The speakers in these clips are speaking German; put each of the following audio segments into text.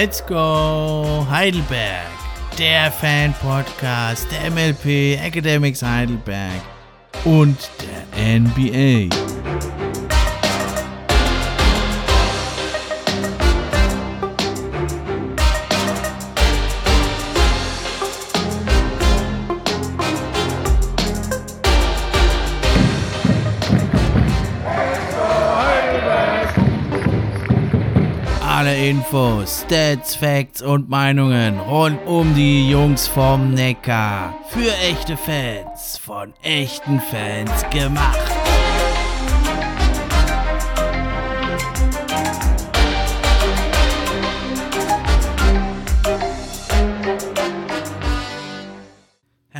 Let's Go Heidelberg, der Fan-Podcast der MLP Academics Heidelberg und der NBA. Infos, Stats, Facts und Meinungen rund um die Jungs vom Neckar. Für echte Fans, von echten Fans gemacht.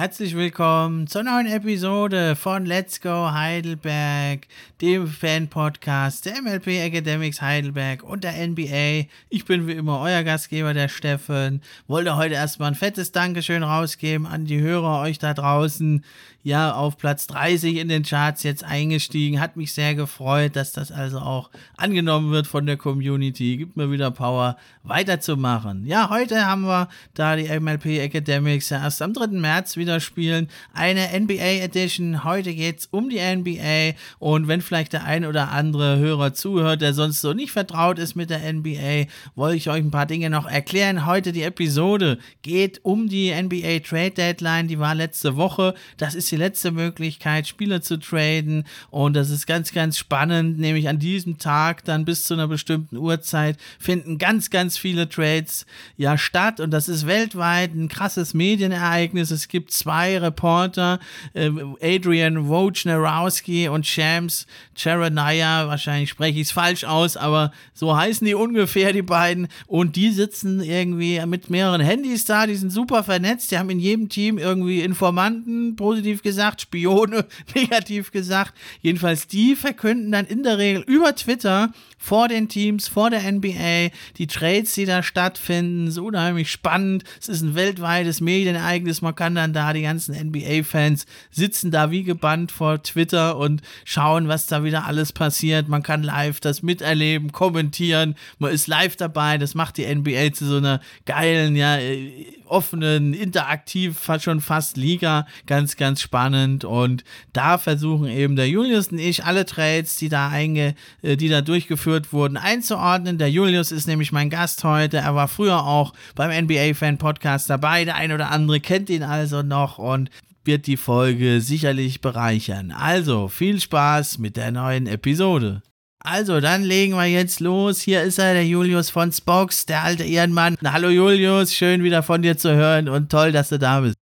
Herzlich willkommen zur neuen Episode von Let's Go Heidelberg, dem Fan-Podcast der MLP Academics Heidelberg und der NBA. Ich bin wie immer euer Gastgeber, der Steffen. Wollte heute erstmal ein fettes Dankeschön rausgeben an die Hörer, euch da draußen. Ja, auf Platz 30 in den Charts jetzt eingestiegen. Hat mich sehr gefreut, dass das also auch angenommen wird von der Community. Gibt mir wieder Power, weiterzumachen. Ja, heute haben wir, da die MLP Academics ja erst am 3. März wieder spielen, eine NBA Edition. Heute geht's um die NBA und wenn vielleicht der ein oder andere Hörer zuhört, der sonst so nicht vertraut ist mit der NBA, wollte ich euch ein paar Dinge noch erklären. Heute die Episode geht um die NBA Trade Deadline, die war letzte Woche. Das ist die letzte Möglichkeit, Spieler zu traden und das ist ganz, ganz spannend, nämlich an diesem Tag dann bis zu einer bestimmten Uhrzeit finden ganz, ganz viele Trades ja statt und das ist weltweit ein krasses Medienereignis. Es gibt zwei Reporter, äh, Adrian Wojnarowski und Shams Charanaya, wahrscheinlich spreche ich es falsch aus, aber so heißen die ungefähr, die beiden. Und die sitzen irgendwie mit mehreren Handys da, die sind super vernetzt, die haben in jedem Team irgendwie Informanten, positiv gesagt, Spione, negativ gesagt. Jedenfalls die verkünden dann in der Regel über Twitter vor den Teams, vor der NBA, die Trades, die da stattfinden, ist unheimlich spannend. Es ist ein weltweites Medienereignis. Man kann dann da, die ganzen NBA-Fans sitzen da wie gebannt vor Twitter und schauen, was da wieder alles passiert. Man kann live das miterleben, kommentieren. Man ist live dabei. Das macht die NBA zu so einer geilen, ja, offenen, interaktiv, schon fast Liga. Ganz, ganz spannend. Und da versuchen eben der Julius und ich alle Trades, die da einge, äh, die da durchgeführt wurden, einzuordnen. Der Julius ist nämlich mein Gast heute. Er war früher auch beim NBA Fan Podcast dabei. Der ein oder andere kennt ihn also noch und wird die Folge sicherlich bereichern. Also viel Spaß mit der neuen Episode. Also, dann legen wir jetzt los. Hier ist er, der Julius von Spox, der alte Ehrenmann. Hallo Julius, schön wieder von dir zu hören und toll, dass du da bist.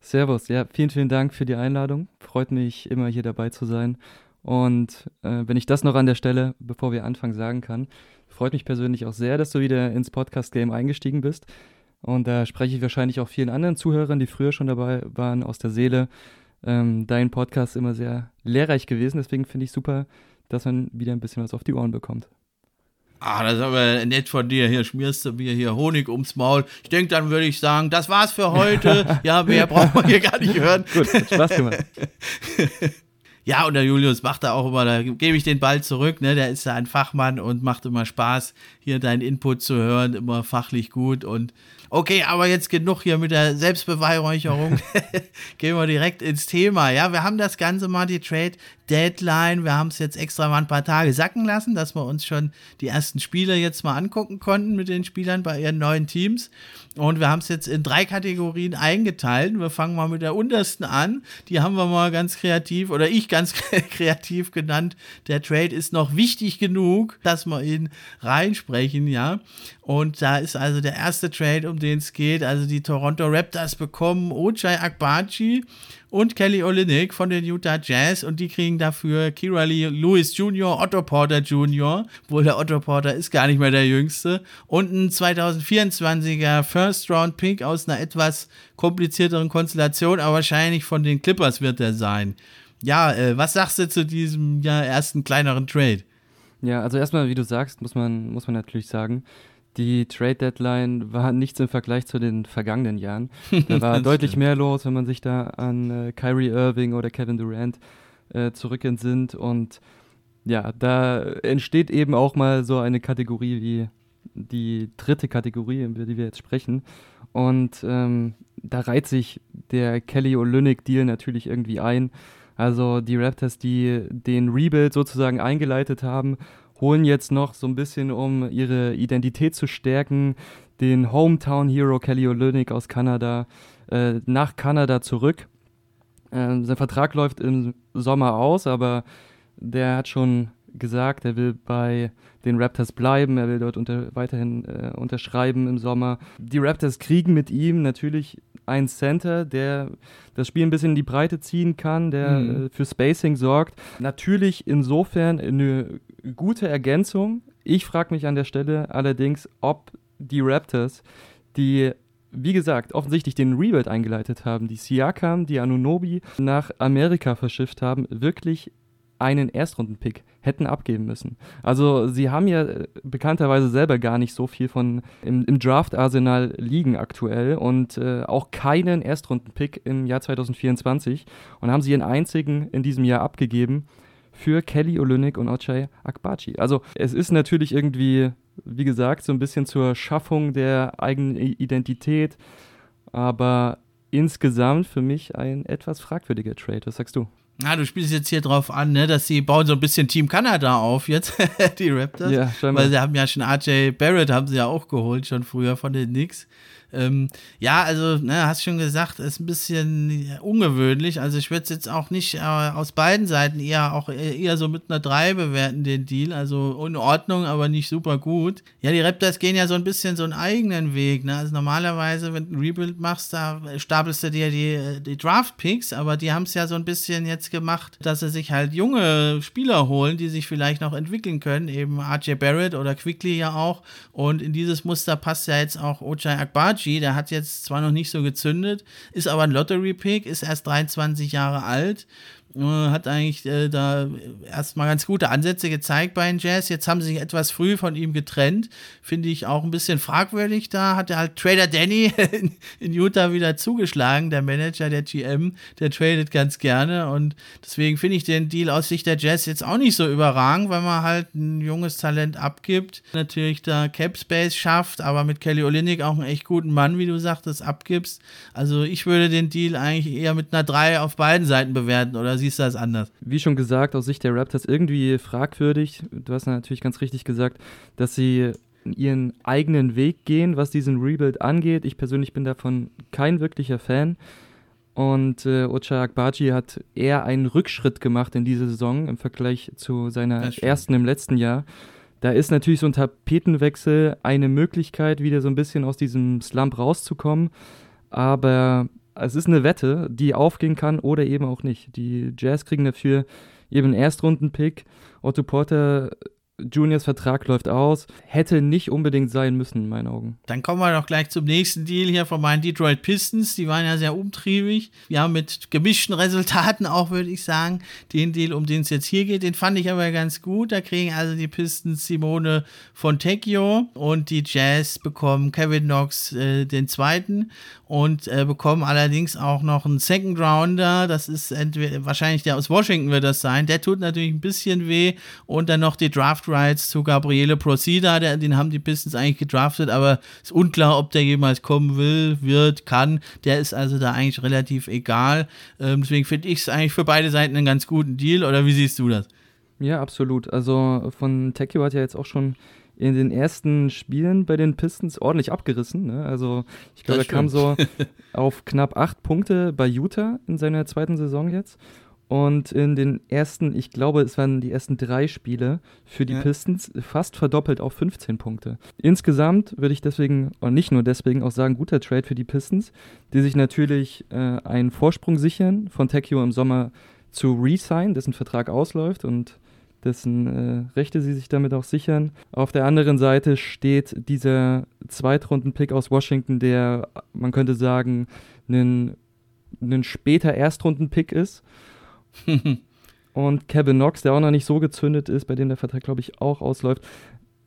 Servus, ja, vielen, vielen Dank für die Einladung. Freut mich immer hier dabei zu sein. Und äh, wenn ich das noch an der Stelle, bevor wir anfangen, sagen kann, freut mich persönlich auch sehr, dass du wieder ins Podcast-Game eingestiegen bist. Und da spreche ich wahrscheinlich auch vielen anderen Zuhörern, die früher schon dabei waren, aus der Seele. Ähm, dein Podcast ist immer sehr lehrreich gewesen, deswegen finde ich super, dass man wieder ein bisschen was auf die Ohren bekommt. Ah, das ist aber nett von dir. Hier schmierst du mir hier Honig ums Maul. Ich denke, dann würde ich sagen, das war's für heute. ja, mehr brauchen wir hier gar nicht hören. Gut, Spaß gemacht. Ja, und der Julius macht da auch immer, da gebe ich den Ball zurück, ne? Der ist ja ein Fachmann und macht immer Spaß, hier deinen Input zu hören, immer fachlich gut und Okay, aber jetzt genug hier mit der Selbstbeweihräucherung. Gehen wir direkt ins Thema. Ja, wir haben das Ganze mal, die Trade Deadline. Wir haben es jetzt extra mal ein paar Tage sacken lassen, dass wir uns schon die ersten Spiele jetzt mal angucken konnten mit den Spielern bei ihren neuen Teams. Und wir haben es jetzt in drei Kategorien eingeteilt. Wir fangen mal mit der untersten an. Die haben wir mal ganz kreativ oder ich ganz kreativ genannt. Der Trade ist noch wichtig genug, dass wir ihn reinsprechen, ja. Und da ist also der erste Trade, um den es geht. Also die Toronto Raptors bekommen Ochai Akbachi und Kelly Olynyk von den Utah Jazz und die kriegen dafür Kira Lee Lewis Jr., Otto Porter Jr., wohl der Otto Porter ist gar nicht mehr der jüngste und ein 2024er First Round Pick aus einer etwas komplizierteren Konstellation, aber wahrscheinlich von den Clippers wird er sein. Ja, äh, was sagst du zu diesem ja, ersten kleineren Trade? Ja, also erstmal, wie du sagst, muss man, muss man natürlich sagen, die Trade Deadline war nichts im Vergleich zu den vergangenen Jahren. Da war deutlich stimmt. mehr los, wenn man sich da an äh, Kyrie Irving oder Kevin Durant äh, zurückentsinnt. Und ja, da entsteht eben auch mal so eine Kategorie wie die dritte Kategorie, über die wir jetzt sprechen. Und ähm, da reiht sich der Kelly Olynyk-Deal natürlich irgendwie ein. Also die Raptors, die den Rebuild sozusagen eingeleitet haben, holen jetzt noch so ein bisschen, um ihre Identität zu stärken, den Hometown Hero Kelly Olynyk aus Kanada äh, nach Kanada zurück. Äh, sein Vertrag läuft im Sommer aus, aber der hat schon gesagt, er will bei den Raptors bleiben, er will dort unter, weiterhin äh, unterschreiben im Sommer. Die Raptors kriegen mit ihm natürlich einen Center, der das Spiel ein bisschen in die Breite ziehen kann, der mhm. äh, für Spacing sorgt. Natürlich insofern eine gute Ergänzung. Ich frage mich an der Stelle allerdings, ob die Raptors, die wie gesagt, offensichtlich den Rebuild eingeleitet haben, die Siakam, die Anunobi nach Amerika verschifft haben, wirklich einen Erstrundenpick hätten abgeben müssen. Also sie haben ja äh, bekannterweise selber gar nicht so viel von im, im Draft-Arsenal liegen aktuell und äh, auch keinen Erstrundenpick im Jahr 2024 und haben sie ihren einzigen in diesem Jahr abgegeben für Kelly Olynyk und Ochai Akbachi. Also es ist natürlich irgendwie, wie gesagt, so ein bisschen zur Schaffung der eigenen Identität, aber insgesamt für mich ein etwas fragwürdiger Trade. Was sagst du? Ah, du spielst jetzt hier drauf an, ne, dass sie bauen so ein bisschen Team Kanada auf jetzt, die Raptors. Ja, scheinbar. Weil sie haben ja schon RJ Barrett, haben sie ja auch geholt, schon früher von den Knicks. Ähm, ja, also, ne, hast schon gesagt, ist ein bisschen ungewöhnlich. Also, ich würde es jetzt auch nicht äh, aus beiden Seiten eher auch eher so mit einer 3 bewerten, den Deal. Also in Ordnung, aber nicht super gut. Ja, die Raptors gehen ja so ein bisschen so einen eigenen Weg. Ne? Also, normalerweise, wenn du ein Rebuild machst, da stapelst du dir die, die Draft-Picks, aber die haben es ja so ein bisschen jetzt gemacht, dass sie sich halt junge Spieler holen, die sich vielleicht noch entwickeln können. Eben RJ Barrett oder Quickly ja auch. Und in dieses Muster passt ja jetzt auch Ochai Akbaji Archie, der hat jetzt zwar noch nicht so gezündet, ist aber ein Lottery-Pick, ist erst 23 Jahre alt hat eigentlich äh, da erstmal ganz gute Ansätze gezeigt bei den Jazz. Jetzt haben sie sich etwas früh von ihm getrennt. Finde ich auch ein bisschen fragwürdig. Da hat er halt Trader Danny in, in, Utah wieder zugeschlagen, der Manager, der GM, der tradet ganz gerne. Und deswegen finde ich den Deal aus Sicht der Jazz jetzt auch nicht so überragend, weil man halt ein junges Talent abgibt. Natürlich da Cap Space schafft, aber mit Kelly Olynyk auch einen echt guten Mann, wie du sagtest, abgibst. Also ich würde den Deal eigentlich eher mit einer 3 auf beiden Seiten bewerten oder sie siehst du das anders? Wie schon gesagt, aus Sicht der Raptors irgendwie fragwürdig. Du hast natürlich ganz richtig gesagt, dass sie ihren eigenen Weg gehen, was diesen Rebuild angeht. Ich persönlich bin davon kein wirklicher Fan. Und äh, Ocha Akbaji hat eher einen Rückschritt gemacht in dieser Saison im Vergleich zu seiner ersten im letzten Jahr. Da ist natürlich so ein Tapetenwechsel eine Möglichkeit, wieder so ein bisschen aus diesem Slump rauszukommen. Aber es ist eine Wette, die aufgehen kann oder eben auch nicht. Die Jazz kriegen dafür eben einen Erstrunden-Pick. Otto Porter Juniors Vertrag läuft aus. Hätte nicht unbedingt sein müssen, in meinen Augen. Dann kommen wir doch gleich zum nächsten Deal hier von meinen Detroit Pistons. Die waren ja sehr umtriebig. Haben mit gemischten Resultaten auch, würde ich sagen. Den Deal, um den es jetzt hier geht, den fand ich aber ganz gut. Da kriegen also die Pistons Simone Fontecchio und die Jazz bekommen Kevin Knox äh, den zweiten und äh, bekommen allerdings auch noch einen Second Rounder. Das ist entweder, wahrscheinlich der aus Washington wird das sein. Der tut natürlich ein bisschen weh. Und dann noch die Draft Rights zu Gabriele Procida. Der, den haben die Pistons eigentlich gedraftet, aber ist unklar, ob der jemals kommen will, wird, kann. Der ist also da eigentlich relativ egal. Ähm, deswegen finde ich es eigentlich für beide Seiten einen ganz guten Deal. Oder wie siehst du das? Ja, absolut. Also von Tekio hat ja jetzt auch schon in den ersten Spielen bei den Pistons ordentlich abgerissen. Ne? Also ich glaube, er kam so auf knapp acht Punkte bei Utah in seiner zweiten Saison jetzt. Und in den ersten, ich glaube, es waren die ersten drei Spiele für die ja. Pistons fast verdoppelt auf 15 Punkte. Insgesamt würde ich deswegen, und nicht nur deswegen, auch sagen, guter Trade für die Pistons, die sich natürlich äh, einen Vorsprung sichern, von Tekio im Sommer zu re-sign, dessen Vertrag ausläuft und dessen äh, Rechte sie sich damit auch sichern. Auf der anderen Seite steht dieser Zweitrunden-Pick aus Washington, der, man könnte sagen, ein, ein später Erstrunden-Pick ist. Und Kevin Knox, der auch noch nicht so gezündet ist, bei dem der Vertrag, glaube ich, auch ausläuft.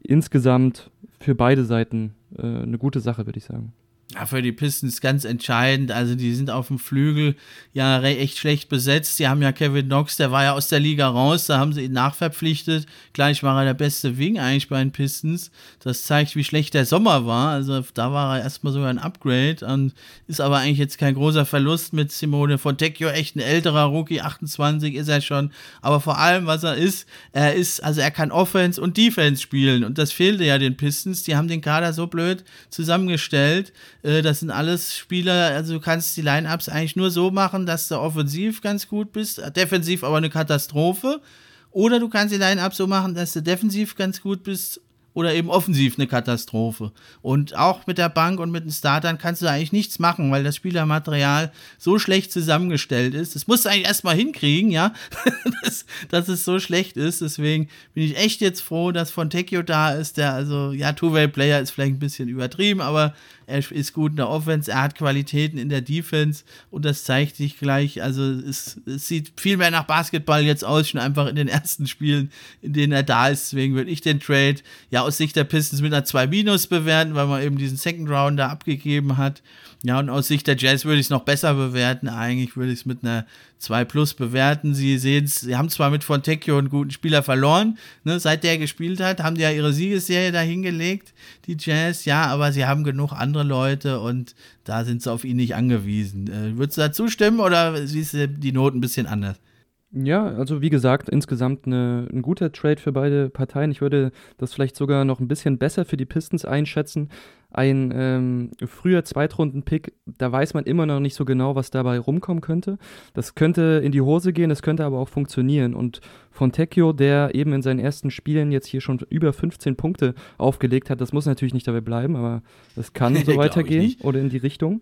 Insgesamt für beide Seiten äh, eine gute Sache, würde ich sagen. Ja, für die Pistons ganz entscheidend. Also die sind auf dem Flügel ja echt schlecht besetzt. Die haben ja Kevin Knox, der war ja aus der Liga raus, da haben sie ihn nachverpflichtet. Gleich war er der beste Wing eigentlich bei den Pistons. Das zeigt, wie schlecht der Sommer war. Also da war er erstmal sogar ein Upgrade und ist aber eigentlich jetzt kein großer Verlust mit Simone Fontecchio. Echt ein älterer Rookie, 28 ist er schon. Aber vor allem, was er ist, er ist, also er kann Offense und Defense spielen und das fehlte ja den Pistons. Die haben den Kader so blöd zusammengestellt das sind alles Spieler, also du kannst die Line-Ups eigentlich nur so machen, dass du offensiv ganz gut bist, defensiv aber eine Katastrophe. Oder du kannst die Line-Up so machen, dass du defensiv ganz gut bist oder eben offensiv eine Katastrophe. Und auch mit der Bank und mit den Startern kannst du eigentlich nichts machen, weil das Spielermaterial so schlecht zusammengestellt ist. Das musst du eigentlich erstmal hinkriegen, ja, dass, dass es so schlecht ist. Deswegen bin ich echt jetzt froh, dass Fontecchio da ist, der also, ja, Two-Way-Player ist vielleicht ein bisschen übertrieben, aber er ist gut in der Offense, er hat Qualitäten in der Defense und das zeigt sich gleich. Also es, es sieht viel mehr nach Basketball jetzt aus, schon einfach in den ersten Spielen, in denen er da ist. Deswegen würde ich den Trade ja aus Sicht der Pistons mit einer 2 Minus bewerten, weil man eben diesen Second Round da abgegeben hat. Ja, und aus Sicht der Jazz würde ich es noch besser bewerten. Eigentlich würde ich es mit einer 2 Plus bewerten. Sie sehen es, sie haben zwar mit Fontecchio einen guten Spieler verloren, ne, seit der gespielt hat, haben die ja ihre Siegesserie dahingelegt, die Jazz, ja, aber sie haben genug andere Leute und da sind sie auf ihn nicht angewiesen. Äh, würdest du da zustimmen oder siehst du die Noten ein bisschen anders? Ja, also wie gesagt, insgesamt eine, ein guter Trade für beide Parteien. Ich würde das vielleicht sogar noch ein bisschen besser für die Pistons einschätzen. Ein ähm, früher Zweitrunden-Pick, da weiß man immer noch nicht so genau, was dabei rumkommen könnte. Das könnte in die Hose gehen, das könnte aber auch funktionieren. Und Fontecchio, der eben in seinen ersten Spielen jetzt hier schon über 15 Punkte aufgelegt hat, das muss natürlich nicht dabei bleiben, aber das kann so weitergehen oder in die Richtung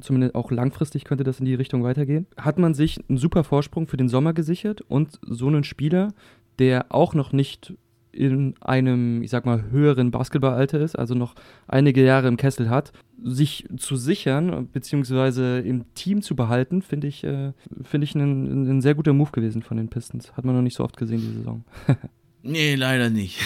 zumindest auch langfristig könnte das in die Richtung weitergehen, hat man sich einen super Vorsprung für den Sommer gesichert und so einen Spieler, der auch noch nicht in einem, ich sag mal, höheren Basketballalter ist, also noch einige Jahre im Kessel hat, sich zu sichern, beziehungsweise im Team zu behalten, finde ich, äh, find ich ein, ein sehr guter Move gewesen von den Pistons. Hat man noch nicht so oft gesehen, die Saison. Nee, leider nicht.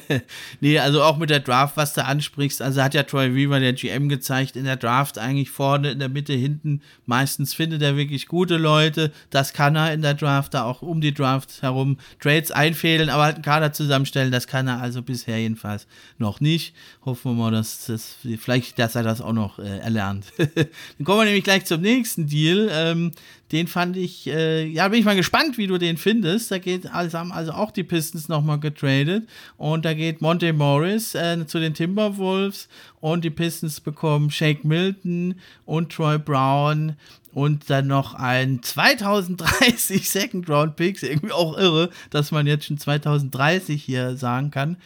nee, also auch mit der Draft, was du ansprichst, also hat ja Troy Weaver, der GM, gezeigt, in der Draft eigentlich vorne, in der Mitte, hinten, meistens findet er wirklich gute Leute. Das kann er in der Draft, da auch um die Draft herum Trades einfädeln, aber halt einen Kader zusammenstellen, das kann er also bisher jedenfalls noch nicht. Hoffen wir mal, dass das, vielleicht, dass er das auch noch äh, erlernt. Dann kommen wir nämlich gleich zum nächsten Deal. Ähm, den fand ich, äh, ja, bin ich mal gespannt, wie du den findest. Da geht, also haben also auch die Pistons nochmal getradet. Und da geht Monte Morris äh, zu den Timberwolves und die Pistons bekommen Shake Milton und Troy Brown und dann noch ein 2030 Second Round Picks. Irgendwie auch irre, dass man jetzt schon 2030 hier sagen kann.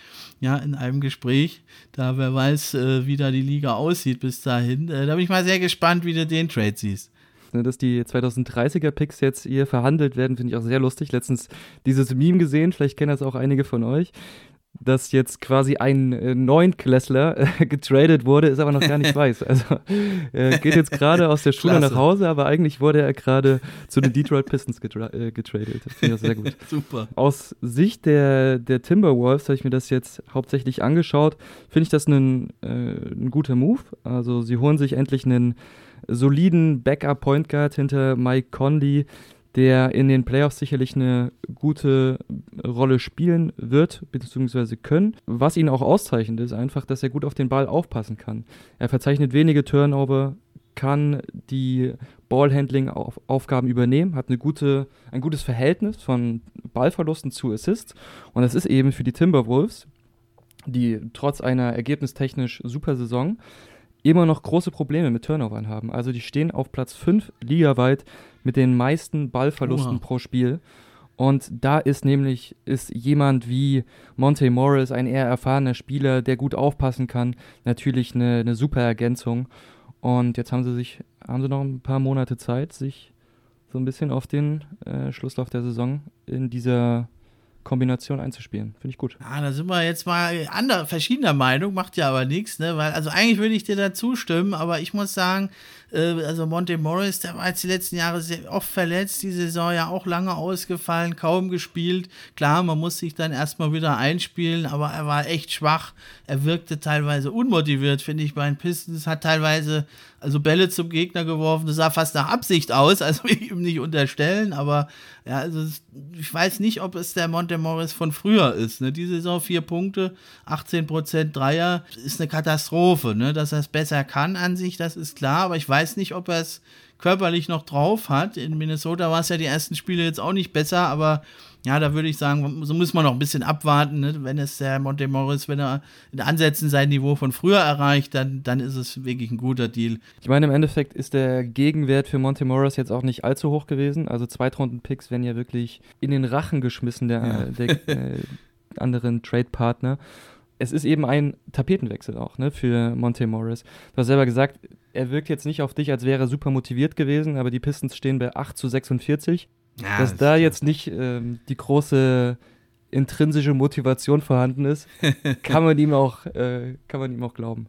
Ja, in einem Gespräch. Da wer weiß, äh, wie da die Liga aussieht bis dahin. Äh, da bin ich mal sehr gespannt, wie du den Trade siehst. Ne, dass die 2030er Picks jetzt hier verhandelt werden, finde ich auch sehr lustig. Letztens dieses Meme gesehen, vielleicht kennen das auch einige von euch, dass jetzt quasi ein äh, Neunklässler äh, getradet wurde, ist aber noch gar nicht weiß. Also er geht jetzt gerade aus der Schule Klasse. nach Hause, aber eigentlich wurde er gerade zu den Detroit Pistons getra äh, getradet. Das finde ich auch sehr gut. Super. Aus Sicht der, der Timberwolves habe ich mir das jetzt hauptsächlich angeschaut. Finde ich das einen, äh, ein guter Move. Also sie holen sich endlich einen soliden Backup-Point Guard hinter Mike Conley, der in den Playoffs sicherlich eine gute Rolle spielen wird, beziehungsweise können. Was ihn auch auszeichnet, ist einfach, dass er gut auf den Ball aufpassen kann. Er verzeichnet wenige Turnover, kann die Ballhandling-Aufgaben übernehmen, hat eine gute, ein gutes Verhältnis von Ballverlusten zu Assists. Und das ist eben für die Timberwolves, die trotz einer ergebnistechnisch super Saison immer noch große Probleme mit Turnovern haben. Also die stehen auf Platz 5 ligaweit mit den meisten Ballverlusten Oha. pro Spiel. Und da ist nämlich ist jemand wie Monte Morris, ein eher erfahrener Spieler, der gut aufpassen kann, natürlich eine, eine super Ergänzung. Und jetzt haben sie sich, haben sie noch ein paar Monate Zeit, sich so ein bisschen auf den äh, Schlusslauf der Saison in dieser Kombination einzuspielen. Finde ich gut. Ja, da sind wir jetzt mal andere, verschiedener Meinung, macht ja aber nichts, ne? Weil, also eigentlich würde ich dir da zustimmen, aber ich muss sagen, äh, also Monte Morris, der war jetzt die letzten Jahre sehr oft verletzt, die Saison ja auch lange ausgefallen, kaum gespielt. Klar, man muss sich dann erstmal wieder einspielen, aber er war echt schwach. Er wirkte teilweise unmotiviert, finde ich, bei den Pistons, hat teilweise also Bälle zum Gegner geworfen. Das sah fast nach Absicht aus, also will ich ihm nicht unterstellen, aber ja, also ich weiß nicht, ob es der Monte Morris von früher ist. Ne? Die Saison vier Punkte, 18% Dreier, ist eine Katastrophe. Ne? Dass er es besser kann an sich, das ist klar, aber ich weiß nicht, ob er es körperlich noch drauf hat. In Minnesota war es ja die ersten Spiele jetzt auch nicht besser, aber ja, da würde ich sagen, so muss man noch ein bisschen abwarten. Ne? Wenn es der Monte Morris, wenn er in Ansätzen sein Niveau von früher erreicht, dann, dann ist es wirklich ein guter Deal. Ich meine, im Endeffekt ist der Gegenwert für Monte Morris jetzt auch nicht allzu hoch gewesen. Also Zweitrunden-Picks werden ja wirklich in den Rachen geschmissen der, ja. der äh, anderen Trade-Partner. Es ist eben ein Tapetenwechsel auch ne, für Monte Morris. Du hast selber gesagt, er wirkt jetzt nicht auf dich, als wäre er super motiviert gewesen, aber die Pistons stehen bei 8 zu 46. Ja, dass das da jetzt nicht ähm, die große intrinsische Motivation vorhanden ist, kann man ihm auch, äh, kann man ihm auch glauben.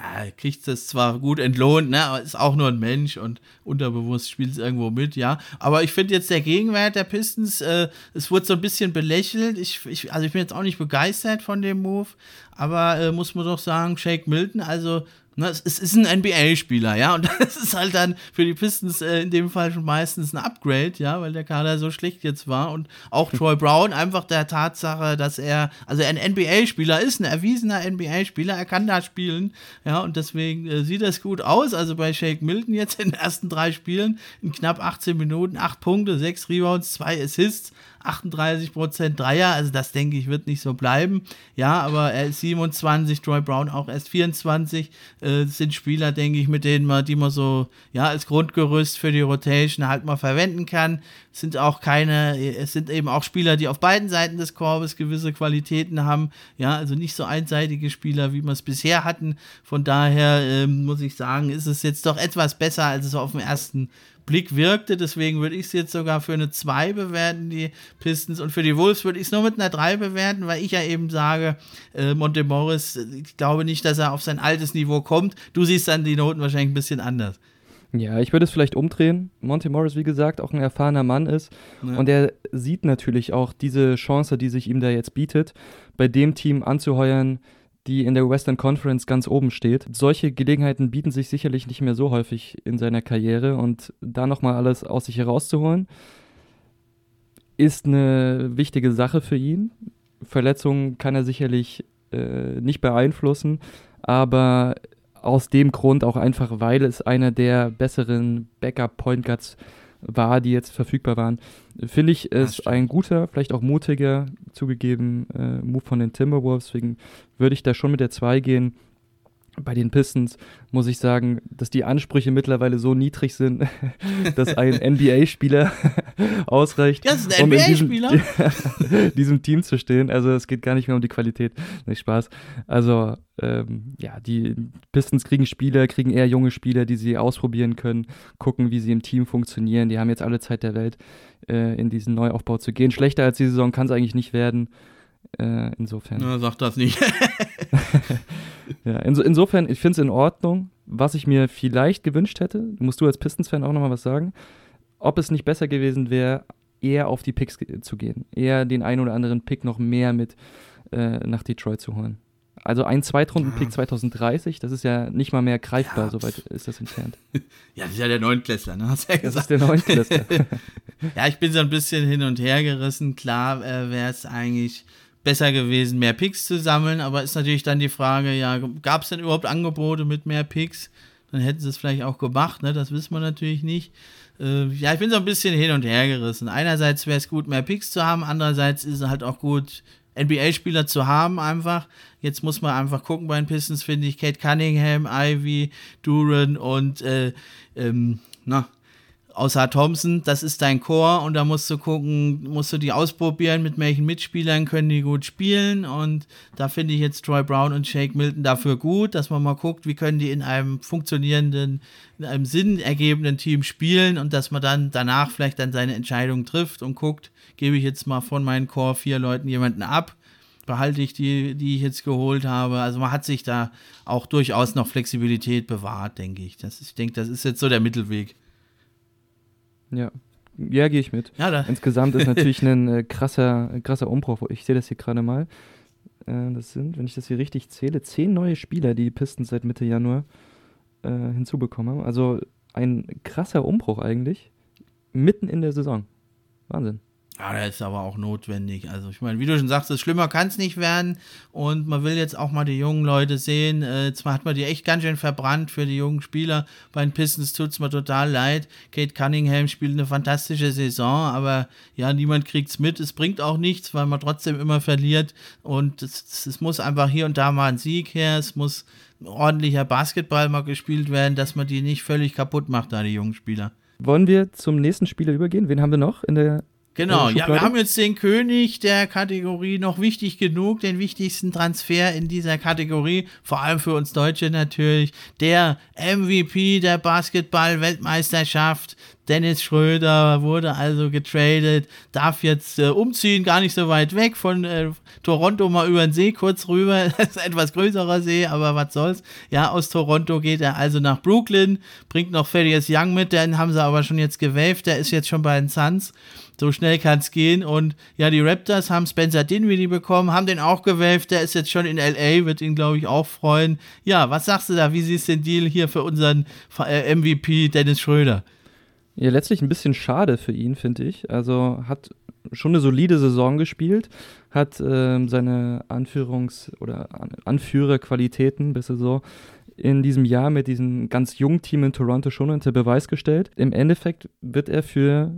Ja, er kriegt das zwar gut entlohnt, ne, aber ist auch nur ein Mensch und unterbewusst spielt es irgendwo mit, ja. Aber ich finde jetzt der Gegenwert der Pistons, äh, es wurde so ein bisschen belächelt. Ich, ich, also ich bin jetzt auch nicht begeistert von dem Move, aber äh, muss man doch sagen, Shake Milton, also Ne, es, es, ist ein NBA-Spieler, ja, und das ist halt dann für die Pistons äh, in dem Fall schon meistens ein Upgrade, ja, weil der Kader so schlecht jetzt war und auch Troy Brown einfach der Tatsache, dass er, also ein NBA-Spieler ist, ein erwiesener NBA-Spieler, er kann da spielen, ja, und deswegen äh, sieht das gut aus, also bei Shake Milton jetzt in den ersten drei Spielen in knapp 18 Minuten, 8 Punkte, 6 Rebounds, 2 Assists, 38% Dreier, also das denke ich wird nicht so bleiben. Ja, aber er ist 27, Troy Brown auch erst 24. Äh, sind Spieler, denke ich, mit denen man, die man so, ja, als Grundgerüst für die Rotation halt mal verwenden kann. Es sind auch keine, es sind eben auch Spieler, die auf beiden Seiten des Korbes gewisse Qualitäten haben. Ja, also nicht so einseitige Spieler, wie wir es bisher hatten. Von daher ähm, muss ich sagen, ist es jetzt doch etwas besser, als es auf den ersten Blick wirkte. Deswegen würde ich es jetzt sogar für eine 2 bewerten, die Pistons. Und für die Wolves würde ich es nur mit einer 3 bewerten, weil ich ja eben sage, äh, Monte Morris, ich glaube nicht, dass er auf sein altes Niveau kommt. Du siehst dann die Noten wahrscheinlich ein bisschen anders. Ja, ich würde es vielleicht umdrehen. Monte Morris, wie gesagt, auch ein erfahrener Mann ist. Ja. Und er sieht natürlich auch diese Chance, die sich ihm da jetzt bietet, bei dem Team anzuheuern, die in der Western Conference ganz oben steht. Solche Gelegenheiten bieten sich sicherlich nicht mehr so häufig in seiner Karriere und da nochmal alles aus sich herauszuholen, ist eine wichtige Sache für ihn. Verletzungen kann er sicherlich äh, nicht beeinflussen, aber aus dem Grund auch einfach, weil es einer der besseren Backup-Point Guards war, die jetzt verfügbar waren, finde ich es ein guter, vielleicht auch mutiger, zugegeben, äh, Move von den Timberwolves. Deswegen würde ich da schon mit der 2 gehen. Bei den Pistons muss ich sagen, dass die Ansprüche mittlerweile so niedrig sind, dass ein NBA-Spieler ausreicht, das ist ein um in diesem, diesem, Team zu stehen. Also es geht gar nicht mehr um die Qualität. Nicht Spaß. Also ähm, ja, die Pistons kriegen Spieler, kriegen eher junge Spieler, die sie ausprobieren können, gucken, wie sie im Team funktionieren. Die haben jetzt alle Zeit der Welt, äh, in diesen Neuaufbau zu gehen. Schlechter als die Saison kann es eigentlich nicht werden. Äh, insofern. Na, sag das nicht. Ja, inso, insofern, ich finde es in Ordnung. Was ich mir vielleicht gewünscht hätte, musst du als Pistons-Fan auch nochmal was sagen, ob es nicht besser gewesen wäre, eher auf die Picks zu gehen. Eher den einen oder anderen Pick noch mehr mit äh, nach Detroit zu holen. Also ein Zweitrunden-Pick ja. 2030, das ist ja nicht mal mehr greifbar, ja. soweit ist das entfernt. Ja, das ist ja der Neunklässler, ne? Hast ja gesagt. Das ist der Neunklässler. ja, ich bin so ein bisschen hin und her gerissen. Klar äh, wäre es eigentlich besser gewesen, mehr Picks zu sammeln, aber ist natürlich dann die Frage, ja, gab es denn überhaupt Angebote mit mehr Picks? Dann hätten sie es vielleicht auch gemacht, ne? Das wissen wir natürlich nicht. Äh, ja, ich bin so ein bisschen hin und her gerissen. Einerseits wäre es gut, mehr Picks zu haben, andererseits ist es halt auch gut, NBA-Spieler zu haben einfach. Jetzt muss man einfach gucken bei den Pistons, finde ich, Kate Cunningham, Ivy, Duran und äh, ähm, na, außer Thompson, das ist dein Chor und da musst du gucken, musst du die ausprobieren, mit welchen Mitspielern können die gut spielen und da finde ich jetzt Troy Brown und Shake Milton dafür gut, dass man mal guckt, wie können die in einem funktionierenden, in einem sinnergebenden Team spielen und dass man dann danach vielleicht dann seine Entscheidung trifft und guckt, gebe ich jetzt mal von meinen Core vier Leuten jemanden ab, behalte ich die, die ich jetzt geholt habe. Also man hat sich da auch durchaus noch Flexibilität bewahrt, denke ich. Das, ich denke, das ist jetzt so der Mittelweg. Ja, ja, gehe ich mit. Ja, Insgesamt ist natürlich ein äh, krasser, krasser Umbruch. Ich sehe das hier gerade mal. Äh, das sind, wenn ich das hier richtig zähle, zehn neue Spieler, die die Pistons seit Mitte Januar äh, hinzubekommen haben. Also ein krasser Umbruch eigentlich. Mitten in der Saison. Wahnsinn. Ja, das ist aber auch notwendig. Also ich meine, wie du schon sagst, schlimmer kann es nicht werden. Und man will jetzt auch mal die jungen Leute sehen. Äh, zwar hat man die echt ganz schön verbrannt für die jungen Spieler. Bei den Pistons tut es mir total leid. Kate Cunningham spielt eine fantastische Saison, aber ja, niemand kriegt es mit. Es bringt auch nichts, weil man trotzdem immer verliert. Und es, muss einfach hier und da mal ein Sieg her. Es muss ordentlicher Basketball mal gespielt werden, dass man die nicht völlig kaputt macht, da die jungen Spieler. Wollen wir zum nächsten Spieler übergehen? Wen haben wir noch in der Genau, ja, wir haben jetzt den König der Kategorie noch wichtig genug, den wichtigsten Transfer in dieser Kategorie, vor allem für uns Deutsche natürlich, der MVP der Basketball-Weltmeisterschaft, Dennis Schröder wurde also getradet, darf jetzt äh, umziehen, gar nicht so weit weg von äh, Toronto mal über den See kurz rüber. Das ist ein etwas größerer See, aber was soll's. Ja, aus Toronto geht er also nach Brooklyn, bringt noch Thaddeus Young mit, den haben sie aber schon jetzt gewaved, der ist jetzt schon bei den Suns. So schnell kann es gehen. Und ja, die Raptors haben Spencer Dinwiddie bekommen, haben den auch gewelft. Der ist jetzt schon in LA, wird ihn, glaube ich, auch freuen. Ja, was sagst du da? Wie siehst du den Deal hier für unseren äh, MVP Dennis Schröder? Ja, letztlich ein bisschen schade für ihn, finde ich. Also hat schon eine solide Saison gespielt, hat ähm, seine Anführungs- oder Anführerqualitäten, besser so, in diesem Jahr mit diesem ganz jungen Team in Toronto schon unter Beweis gestellt. Im Endeffekt wird er für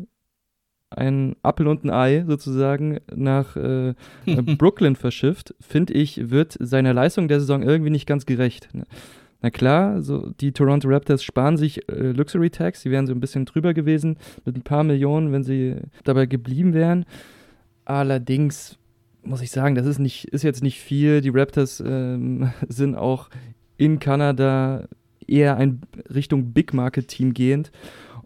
ein Appel und ein Ei sozusagen nach äh, Brooklyn verschifft, finde ich, wird seiner Leistung der Saison irgendwie nicht ganz gerecht. Na klar, so die Toronto Raptors sparen sich äh, Luxury Tax, die wären so ein bisschen drüber gewesen mit ein paar Millionen, wenn sie dabei geblieben wären. Allerdings muss ich sagen, das ist nicht, ist jetzt nicht viel. Die Raptors ähm, sind auch in Kanada eher ein Richtung Big Market Team gehend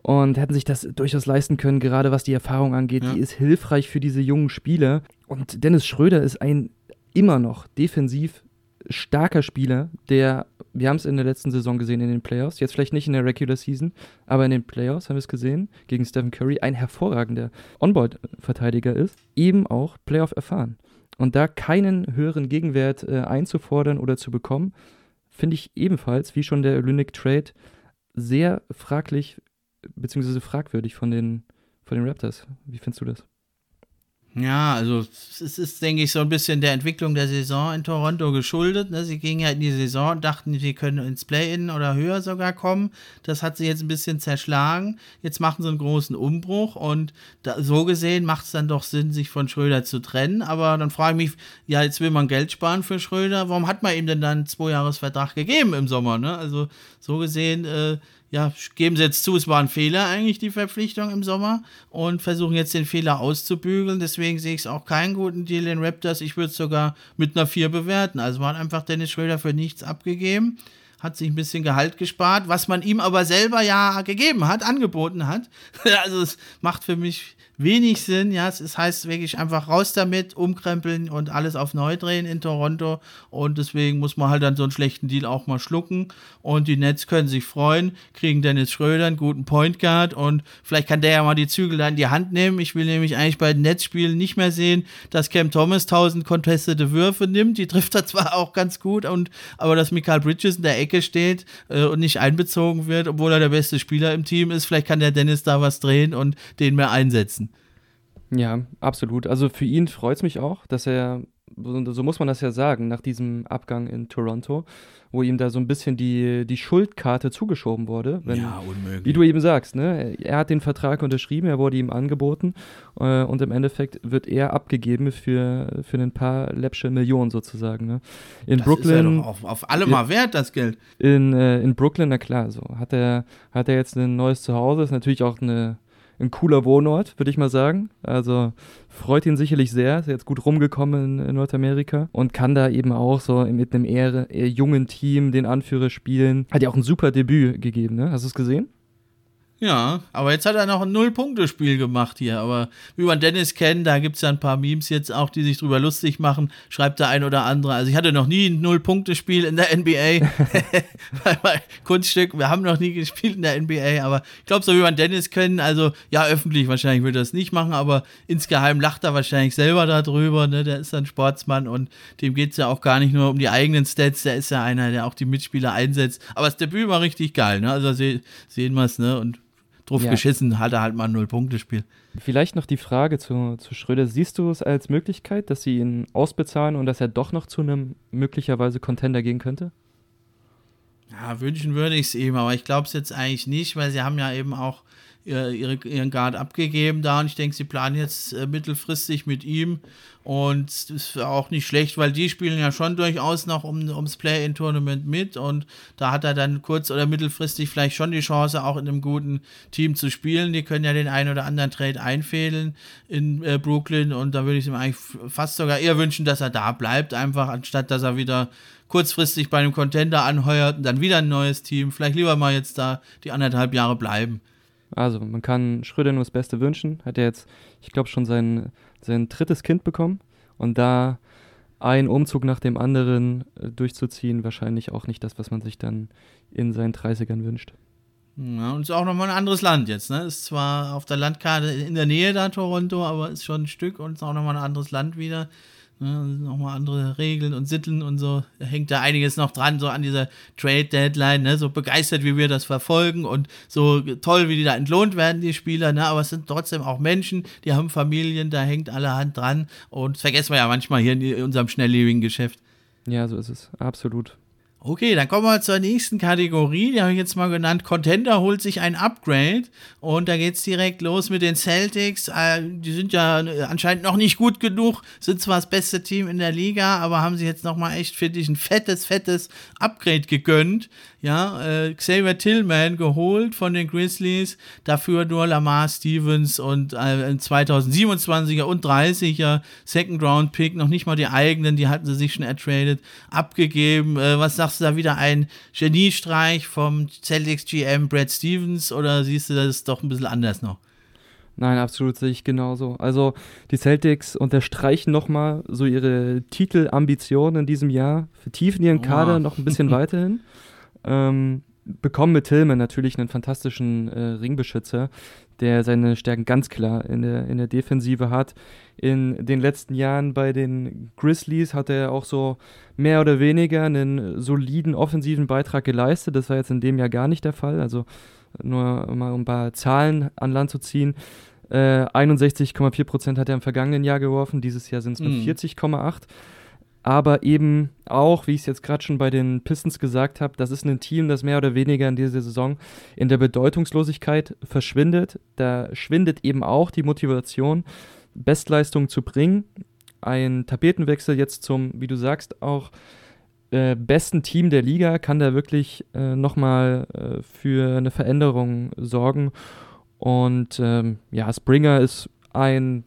und hätten sich das durchaus leisten können, gerade was die Erfahrung angeht. Ja. Die ist hilfreich für diese jungen Spieler. Und Dennis Schröder ist ein immer noch defensiv starker Spieler, der, wir haben es in der letzten Saison gesehen in den Playoffs, jetzt vielleicht nicht in der Regular Season, aber in den Playoffs haben wir es gesehen, gegen Stephen Curry, ein hervorragender Onboard-Verteidiger ist, eben auch Playoff erfahren. Und da keinen höheren Gegenwert äh, einzufordern oder zu bekommen, finde ich ebenfalls, wie schon der Olynyk Trade, sehr fraglich beziehungsweise fragwürdig von den, von den Raptors. Wie findest du das? Ja, also es ist, denke ich, so ein bisschen der Entwicklung der Saison in Toronto geschuldet. Ne? Sie gingen ja in die Saison und dachten, sie können ins Play-In oder höher sogar kommen. Das hat sie jetzt ein bisschen zerschlagen. Jetzt machen sie einen großen Umbruch und da, so gesehen macht es dann doch Sinn, sich von Schröder zu trennen. Aber dann frage ich mich, ja, jetzt will man Geld sparen für Schröder. Warum hat man ihm denn dann einen Zweijahresvertrag gegeben im Sommer? Ne? Also so gesehen äh, ja, geben sie jetzt zu, es war ein Fehler eigentlich, die Verpflichtung im Sommer und versuchen jetzt den Fehler auszubügeln. Deswegen sehe ich es auch keinen guten Deal in Raptors. Ich würde es sogar mit einer 4 bewerten. Also man hat einfach Dennis Schröder für nichts abgegeben, hat sich ein bisschen Gehalt gespart, was man ihm aber selber ja gegeben hat, angeboten hat. also es macht für mich wenig Sinn. Ja, es heißt wirklich einfach raus damit, umkrempeln und alles auf neu drehen in Toronto. Und deswegen muss man halt dann so einen schlechten Deal auch mal schlucken. Und die Nets können sich freuen, kriegen Dennis Schröder einen guten Point Guard und vielleicht kann der ja mal die Zügel da in die Hand nehmen. Ich will nämlich eigentlich bei den Netzspielen nicht mehr sehen, dass Cam Thomas 1000 contestete Würfe nimmt. Die trifft er zwar auch ganz gut, und, aber dass Michael Bridges in der Ecke steht äh, und nicht einbezogen wird, obwohl er der beste Spieler im Team ist. Vielleicht kann der Dennis da was drehen und den mehr einsetzen. Ja, absolut. Also für ihn freut es mich auch, dass er so muss man das ja sagen, nach diesem Abgang in Toronto, wo ihm da so ein bisschen die, die Schuldkarte zugeschoben wurde. Wenn, ja, unmöglich. Wie du eben sagst, ne? er hat den Vertrag unterschrieben, er wurde ihm angeboten äh, und im Endeffekt wird er abgegeben für, für ein paar läppsche Millionen sozusagen. Ne? In das Brooklyn. Ist ja doch auf, auf alle mal wert, das Geld. In, äh, in Brooklyn, na klar, so hat er, hat er jetzt ein neues Zuhause, ist natürlich auch eine ein cooler Wohnort, würde ich mal sagen. Also freut ihn sicherlich sehr, ist jetzt gut rumgekommen in, in Nordamerika und kann da eben auch so mit einem eher, eher jungen Team den Anführer spielen. Hat ja auch ein super Debüt gegeben, ne? Hast du es gesehen? Ja, aber jetzt hat er noch ein Null-Punkte-Spiel gemacht hier. Aber wie man Dennis kennt, da gibt es ja ein paar Memes jetzt auch, die sich drüber lustig machen, schreibt der ein oder andere. Also ich hatte noch nie ein Null-Punkte-Spiel in der NBA. Kunststück, wir haben noch nie gespielt in der NBA, aber ich glaube, so wie man Dennis kennt, also ja, öffentlich wahrscheinlich würde er das nicht machen, aber insgeheim lacht er wahrscheinlich selber darüber. Ne? Der ist ein Sportsmann und dem geht es ja auch gar nicht nur um die eigenen Stats, der ist ja einer, der auch die Mitspieler einsetzt. Aber das Debüt war richtig geil, ne? Also se sehen wir es, ne? Und drauf ja. geschissen, hat er halt mal ein Null-Punkte-Spiel. Vielleicht noch die Frage zu, zu Schröder. Siehst du es als Möglichkeit, dass sie ihn ausbezahlen und dass er doch noch zu einem möglicherweise Contender gehen könnte? Ja, wünschen würde ich es ihm, aber ich glaube es jetzt eigentlich nicht, weil sie haben ja eben auch ihre, ihren Guard abgegeben da und ich denke, sie planen jetzt äh, mittelfristig mit ihm und das ist auch nicht schlecht, weil die spielen ja schon durchaus noch um, ums Play-In-Tournament mit und da hat er dann kurz- oder mittelfristig vielleicht schon die Chance, auch in einem guten Team zu spielen. Die können ja den einen oder anderen Trade einfädeln in äh, Brooklyn und da würde ich ihm eigentlich fast sogar eher wünschen, dass er da bleibt, einfach anstatt dass er wieder kurzfristig bei einem Contender anheuert und dann wieder ein neues Team. Vielleicht lieber mal jetzt da die anderthalb Jahre bleiben. Also, man kann Schröder nur das Beste wünschen. Hat er jetzt, ich glaube, schon sein, sein drittes Kind bekommen. Und da ein Umzug nach dem anderen äh, durchzuziehen, wahrscheinlich auch nicht das, was man sich dann in seinen 30ern wünscht. Ja, und ist auch nochmal ein anderes Land jetzt, ne? Ist zwar auf der Landkarte in der Nähe da Toronto, aber ist schon ein Stück und ist auch nochmal ein anderes Land wieder. Ne, nochmal andere Regeln und Sitten und so. Da hängt da einiges noch dran, so an dieser Trade-Deadline, ne? so begeistert, wie wir das verfolgen und so toll, wie die da entlohnt werden, die Spieler. Ne? Aber es sind trotzdem auch Menschen, die haben Familien, da hängt allerhand dran. Und das vergessen wir ja manchmal hier in unserem schnelllebigen Geschäft. Ja, so ist es. Absolut. Okay, dann kommen wir zur nächsten Kategorie. Die habe ich jetzt mal genannt. Contender holt sich ein Upgrade. Und da geht es direkt los mit den Celtics. Äh, die sind ja anscheinend noch nicht gut genug. Sind zwar das beste Team in der Liga, aber haben sich jetzt nochmal echt, finde ich, ein fettes, fettes Upgrade gegönnt ja, äh, Xavier Tillman geholt von den Grizzlies, dafür nur Lamar Stevens und äh, 2027er und 30er Second Round Pick, noch nicht mal die eigenen, die hatten sie sich schon ertradet, abgegeben. Äh, was sagst du da wieder ein Geniestreich vom Celtics GM Brad Stevens oder siehst du das doch ein bisschen anders noch? Nein, absolut sehe ich genauso. Also die Celtics unterstreichen nochmal so ihre Titelambitionen in diesem Jahr, vertiefen ihren Kader oh. noch ein bisschen weiterhin. Ähm, bekommen mit Tillman natürlich einen fantastischen äh, Ringbeschützer, der seine Stärken ganz klar in der, in der Defensive hat. In den letzten Jahren bei den Grizzlies hat er auch so mehr oder weniger einen soliden offensiven Beitrag geleistet. Das war jetzt in dem Jahr gar nicht der Fall. Also nur mal um ein paar Zahlen an Land zu ziehen. Äh, 61,4% hat er im vergangenen Jahr geworfen, dieses Jahr sind es mit mm. 40,8 aber eben auch, wie ich es jetzt gerade schon bei den Pistons gesagt habe, das ist ein Team, das mehr oder weniger in dieser Saison in der Bedeutungslosigkeit verschwindet. Da schwindet eben auch die Motivation, Bestleistung zu bringen. Ein Tapetenwechsel jetzt zum, wie du sagst, auch äh, besten Team der Liga kann da wirklich äh, nochmal äh, für eine Veränderung sorgen. Und ähm, ja, Springer ist ein,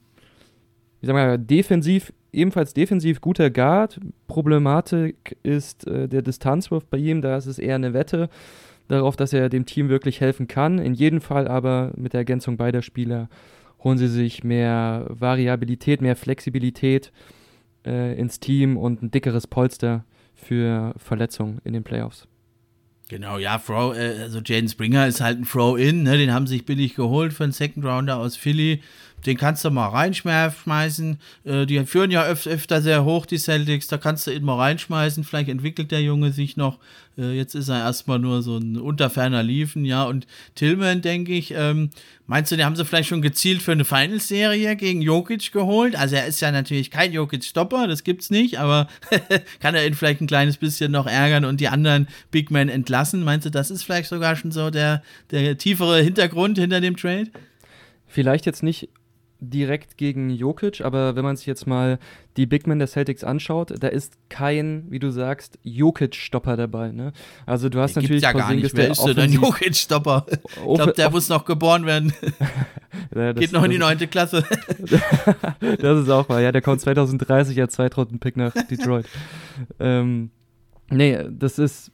wie sagen wir, defensiv ebenfalls defensiv guter Guard. Problematik ist äh, der Distanzwurf bei ihm. Da ist es eher eine Wette darauf, dass er dem Team wirklich helfen kann. In jedem Fall aber mit der Ergänzung beider Spieler holen sie sich mehr Variabilität, mehr Flexibilität äh, ins Team und ein dickeres Polster für Verletzungen in den Playoffs. Genau, ja, Throw, äh, also Jaden Springer ist halt ein Throw-In, ne? den haben sie sich billig geholt für einen Second Rounder aus Philly den kannst du mal reinschmeißen. Äh, die führen ja öf öfter sehr hoch, die Celtics. Da kannst du ihn mal reinschmeißen. Vielleicht entwickelt der Junge sich noch. Äh, jetzt ist er erstmal nur so ein unterferner Liefen, ja. Und Tillman, denke ich, ähm, meinst du, die haben sie vielleicht schon gezielt für eine Finals-Serie gegen Jokic geholt? Also er ist ja natürlich kein Jokic-Stopper, das gibt's nicht, aber kann er ihn vielleicht ein kleines bisschen noch ärgern und die anderen Big Men entlassen? Meinst du, das ist vielleicht sogar schon so der, der tiefere Hintergrund hinter dem Trade? Vielleicht jetzt nicht direkt gegen Jokic, aber wenn man sich jetzt mal die Big Men der Celtics anschaut, da ist kein, wie du sagst, Jokic-Stopper dabei. Ne? Also du hast der natürlich ja gar nicht. Wer ist denn ein Jokic-Stopper? Ich glaube, der muss noch geboren werden. ja, Geht noch in die neunte Klasse. das ist auch wahr. Ja, der kommt 2030 als Zweitrunden-Pick nach Detroit. ähm, nee, das ist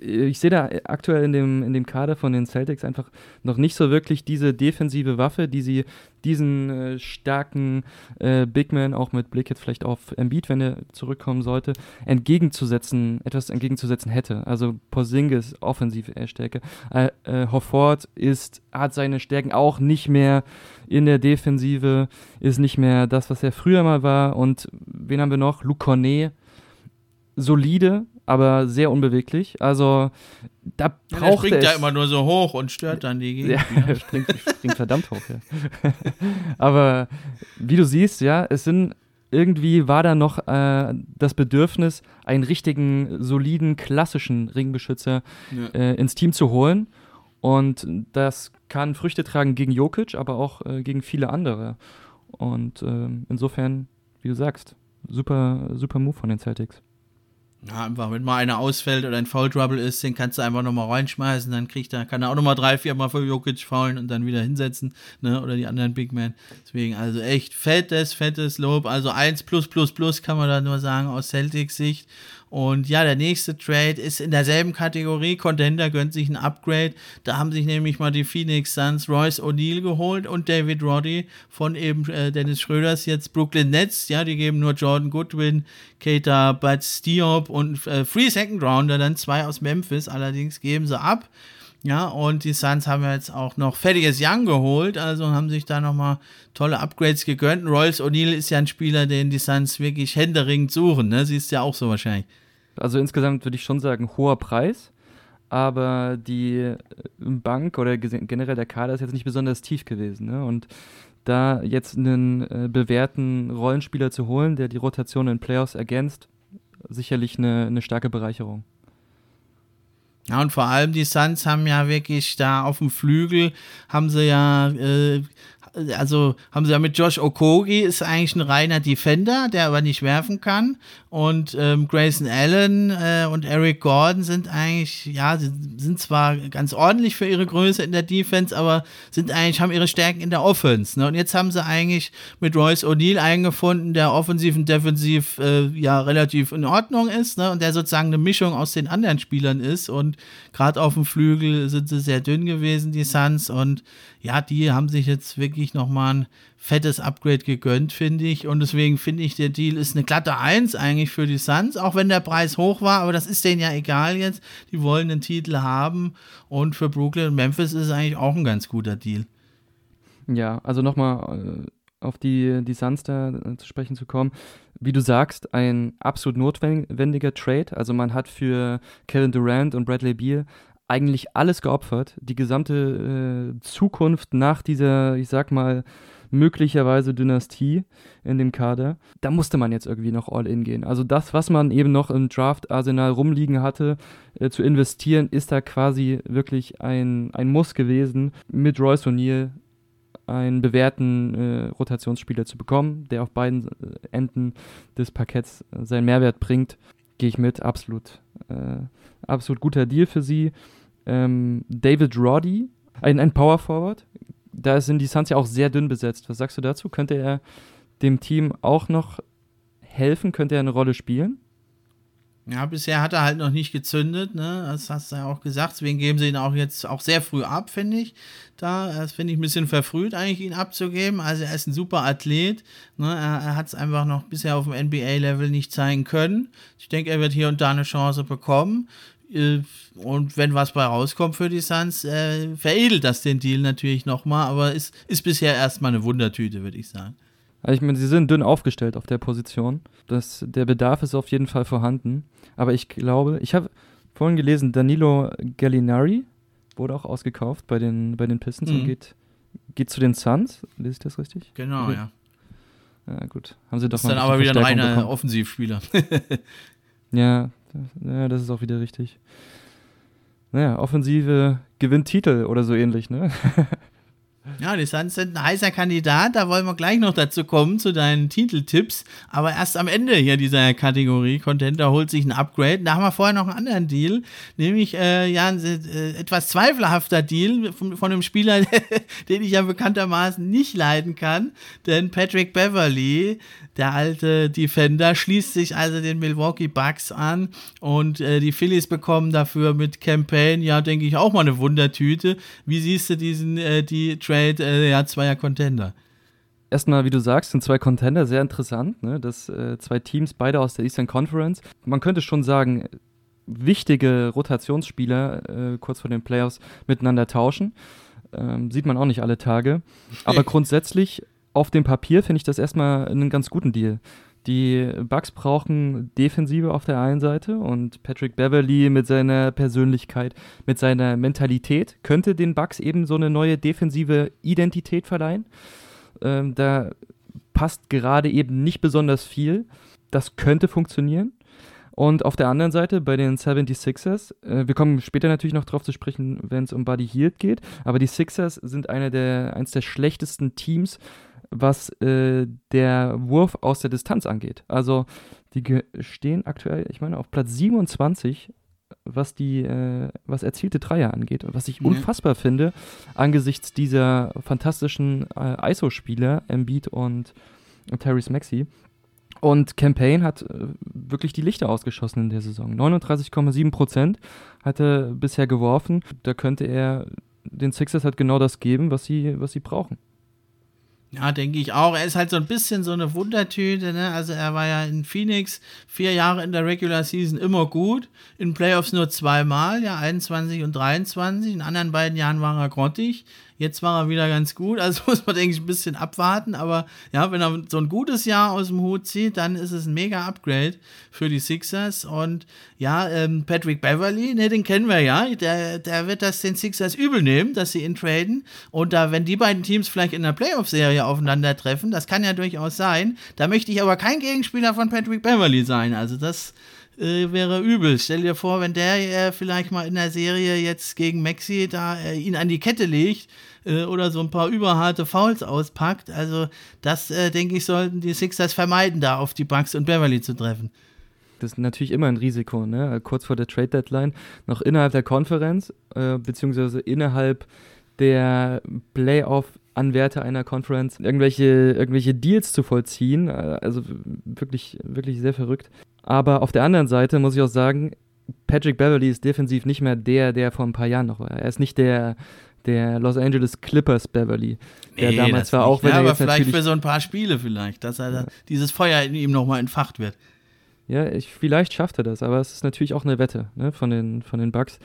ich sehe da aktuell in dem, in dem Kader von den Celtics einfach noch nicht so wirklich diese defensive Waffe, die sie diesen äh, starken äh, Big Man, auch mit Blick jetzt vielleicht auf Embiid, wenn er zurückkommen sollte, entgegenzusetzen, etwas entgegenzusetzen hätte. Also Porzingis offensive Stärke. Äh, äh, Hofford ist, hat seine Stärken auch nicht mehr in der Defensive, ist nicht mehr das, was er früher mal war. Und wen haben wir noch? Luc Cornet, solide, aber sehr unbeweglich. Also da braucht ja, der springt es ja immer nur so hoch und stört dann die Gegend. Ja, er springt, springt verdammt hoch, ja. aber wie du siehst, ja, es sind irgendwie war da noch äh, das Bedürfnis, einen richtigen, soliden, klassischen Ringbeschützer ja. äh, ins Team zu holen. Und das kann Früchte tragen gegen Jokic, aber auch äh, gegen viele andere. Und ähm, insofern, wie du sagst, super, super Move von den Celtics. Ja, einfach, wenn mal einer ausfällt oder ein Foul Trouble ist, den kannst du einfach nochmal reinschmeißen, dann kriegt er, kann er auch nochmal drei, vier Mal für Jokic faulen und dann wieder hinsetzen, ne, oder die anderen Big Men. Deswegen, also echt fettes, fettes Lob. Also eins plus plus plus kann man da nur sagen aus Celtics Sicht. Und ja, der nächste Trade ist in derselben Kategorie. Contender gönnt sich ein Upgrade. Da haben sich nämlich mal die Phoenix Suns Royce O'Neal geholt und David Roddy von eben äh, Dennis Schröders jetzt Brooklyn Nets. Ja, die geben nur Jordan Goodwin, Keita Butts Diop und äh, Free Second Rounder, dann zwei aus Memphis. Allerdings geben sie ab. Ja, und die Suns haben jetzt auch noch fertiges Young geholt, also haben sich da nochmal tolle Upgrades gegönnt. Royce O'Neal ist ja ein Spieler, den die Suns wirklich händeringend suchen, ne? Siehst ja auch so wahrscheinlich. Also insgesamt würde ich schon sagen, hoher Preis, aber die äh, Bank oder generell der Kader ist jetzt nicht besonders tief gewesen. Ne? Und da jetzt einen äh, bewährten Rollenspieler zu holen, der die Rotation in Playoffs ergänzt, sicherlich eine, eine starke Bereicherung. Ja, und vor allem die Suns haben ja wirklich da auf dem Flügel, haben sie ja äh, also haben sie ja mit Josh Okogi, ist eigentlich ein reiner Defender, der aber nicht werfen kann. Und ähm, Grayson Allen äh, und Eric Gordon sind eigentlich, ja, sind zwar ganz ordentlich für ihre Größe in der Defense, aber sind eigentlich, haben ihre Stärken in der Offense. Ne? Und jetzt haben sie eigentlich mit Royce O'Neill eingefunden, der offensiv und defensiv äh, ja relativ in Ordnung ist, ne? Und der sozusagen eine Mischung aus den anderen Spielern ist. Und gerade auf dem Flügel sind sie sehr dünn gewesen, die Suns. Und ja, die haben sich jetzt wirklich nochmal ein fettes Upgrade gegönnt, finde ich. Und deswegen finde ich, der Deal ist eine glatte Eins eigentlich für die Suns, auch wenn der Preis hoch war, aber das ist denen ja egal jetzt. Die wollen den Titel haben. Und für Brooklyn und Memphis ist es eigentlich auch ein ganz guter Deal. Ja, also nochmal äh, auf die, die Suns da äh, zu sprechen zu kommen. Wie du sagst, ein absolut notwendiger Trade. Also man hat für Kevin Durant und Bradley Beal eigentlich alles geopfert. Die gesamte äh, Zukunft nach dieser, ich sag mal, möglicherweise Dynastie in dem Kader. Da musste man jetzt irgendwie noch all in gehen. Also das, was man eben noch im Draft-Arsenal rumliegen hatte, äh, zu investieren, ist da quasi wirklich ein, ein Muss gewesen, mit Royce O'Neill einen bewährten äh, Rotationsspieler zu bekommen, der auf beiden äh, Enden des Parketts äh, seinen Mehrwert bringt. Gehe ich mit, absolut, äh, absolut guter Deal für sie. Ähm, David Roddy, ein, ein Power Forward, da sind die Suns ja auch sehr dünn besetzt. Was sagst du dazu? Könnte er dem Team auch noch helfen? Könnte er eine Rolle spielen? Ja, bisher hat er halt noch nicht gezündet, ne? Das hast du ja auch gesagt. Deswegen geben sie ihn auch jetzt auch sehr früh ab, finde ich. Da, das finde ich ein bisschen verfrüht, eigentlich ihn abzugeben. Also er ist ein super Athlet. Ne? Er, er hat es einfach noch bisher auf dem NBA-Level nicht zeigen können. Ich denke, er wird hier und da eine Chance bekommen und wenn was bei rauskommt für die Suns, äh, veredelt das den Deal natürlich nochmal, aber ist, ist bisher erstmal eine Wundertüte, würde ich sagen. Also ich meine, sie sind dünn aufgestellt auf der Position. Das, der Bedarf ist auf jeden Fall vorhanden. Aber ich glaube, ich habe vorhin gelesen, Danilo Gallinari wurde auch ausgekauft bei den, bei den Pistons mhm. und geht, geht zu den Suns. Lese ich das richtig? Genau, okay. ja. Ja, gut. Haben sie doch ist dann aber wieder ein reiner bekommen. Offensivspieler. ja, ja, das ist auch wieder richtig. Naja, Offensive gewinnt Titel oder so ähnlich, ne? Ja, die Suns sind ein heißer Kandidat, da wollen wir gleich noch dazu kommen, zu deinen Titeltipps. Aber erst am Ende hier dieser Kategorie, Contender holt sich ein Upgrade. Da haben wir vorher noch einen anderen Deal, nämlich äh, ja, ein äh, etwas zweifelhafter Deal von, von einem Spieler, den ich ja bekanntermaßen nicht leiden kann. Denn Patrick Beverly, der alte Defender, schließt sich also den Milwaukee Bucks an und äh, die Phillies bekommen dafür mit Campaign, ja, denke ich, auch mal eine Wundertüte. Wie siehst du diesen, äh, die Trade, äh, ja, zweier Contender? Erstmal, wie du sagst, sind zwei Contender sehr interessant. Ne? Das äh, zwei Teams, beide aus der Eastern Conference. Man könnte schon sagen, wichtige Rotationsspieler äh, kurz vor den Playoffs miteinander tauschen. Ähm, sieht man auch nicht alle Tage. Aber grundsätzlich auf dem Papier finde ich das erstmal einen ganz guten Deal. Die Bucks brauchen Defensive auf der einen Seite und Patrick Beverly mit seiner Persönlichkeit, mit seiner Mentalität könnte den Bucks eben so eine neue defensive Identität verleihen. Ähm, da passt gerade eben nicht besonders viel. Das könnte funktionieren. Und auf der anderen Seite bei den 76ers, äh, wir kommen später natürlich noch drauf zu sprechen, wenn es um Buddy Hield geht, aber die Sixers sind eine der, eines der schlechtesten Teams was äh, der Wurf aus der Distanz angeht. Also die stehen aktuell, ich meine, auf Platz 27, was die, äh, was erzielte Dreier angeht. Und was ich unfassbar finde, angesichts dieser fantastischen äh, ISO-Spieler, Embiid und, und Tyrese Maxey. Und Campaign hat äh, wirklich die Lichter ausgeschossen in der Saison. 39,7 Prozent hat er bisher geworfen. Da könnte er den Sixers halt genau das geben, was sie, was sie brauchen. Ja, denke ich auch. Er ist halt so ein bisschen so eine Wundertüte. Ne? Also er war ja in Phoenix vier Jahre in der Regular Season immer gut. In Playoffs nur zweimal, ja 21 und 23. In anderen beiden Jahren war er grottig. Jetzt war er wieder ganz gut, also muss man, denke ich, ein bisschen abwarten. Aber ja, wenn er so ein gutes Jahr aus dem Hut zieht, dann ist es ein mega Upgrade für die Sixers. Und ja, ähm, Patrick Beverly, ne, den kennen wir ja. Der, der wird das den Sixers übel nehmen, dass sie ihn traden. Und da, wenn die beiden Teams vielleicht in der Playoff-Serie aufeinandertreffen, das kann ja durchaus sein. Da möchte ich aber kein Gegenspieler von Patrick Beverly sein. Also das äh, wäre übel. Stell dir vor, wenn der äh, vielleicht mal in der Serie jetzt gegen Maxi da äh, ihn an die Kette legt äh, oder so ein paar überharte Fouls auspackt. Also das, äh, denke ich, sollten die Sixers vermeiden, da auf die Bucks und Beverly zu treffen. Das ist natürlich immer ein Risiko, ne? Kurz vor der Trade Deadline, noch innerhalb der Konferenz, äh, beziehungsweise innerhalb der Playoff-Anwärter einer Conference irgendwelche, irgendwelche Deals zu vollziehen. Äh, also wirklich, wirklich sehr verrückt. Aber auf der anderen Seite muss ich auch sagen, Patrick Beverly ist defensiv nicht mehr der, der vor ein paar Jahren noch war. Er ist nicht der der Los Angeles Clippers Beverly, der nee, damals war, auch wenn ja, er jetzt aber vielleicht für so ein paar Spiele vielleicht, dass er ja. dieses Feuer in ihm nochmal entfacht wird. Ja, ich, vielleicht schafft er das, aber es ist natürlich auch eine Wette ne, von, den, von den Bucks.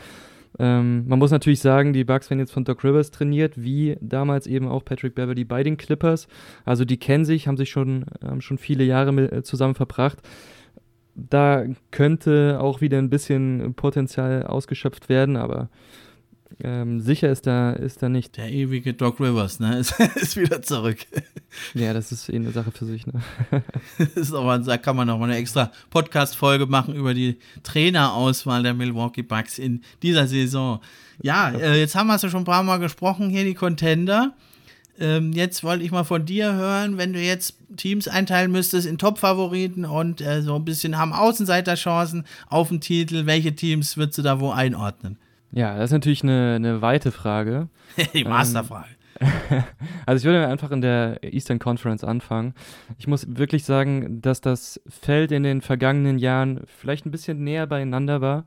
Ähm, man muss natürlich sagen, die Bucks werden jetzt von Doc Rivers trainiert, wie damals eben auch Patrick Beverly bei den Clippers. Also die kennen sich, haben sich schon, haben schon viele Jahre mit, äh, zusammen verbracht. Da könnte auch wieder ein bisschen Potenzial ausgeschöpft werden, aber ähm, sicher ist da, ist da nicht. Der ewige Doc Rivers, ne? Ist, ist wieder zurück. Ja, das ist eh eine Sache für sich, ne? ist aber, da kann man noch mal eine extra Podcast-Folge machen über die Trainerauswahl der Milwaukee Bucks in dieser Saison. Ja, äh, jetzt haben wir es ja schon ein paar Mal gesprochen, hier die Contender. Ähm, jetzt wollte ich mal von dir hören, wenn du jetzt Teams einteilen müsstest in Top-Favoriten und äh, so ein bisschen haben Außenseiterchancen auf den Titel, welche Teams würdest du da wo einordnen? Ja, das ist natürlich eine, eine weite Frage. Die ähm, Masterfrage. also ich würde einfach in der Eastern Conference anfangen. Ich muss wirklich sagen, dass das Feld in den vergangenen Jahren vielleicht ein bisschen näher beieinander war.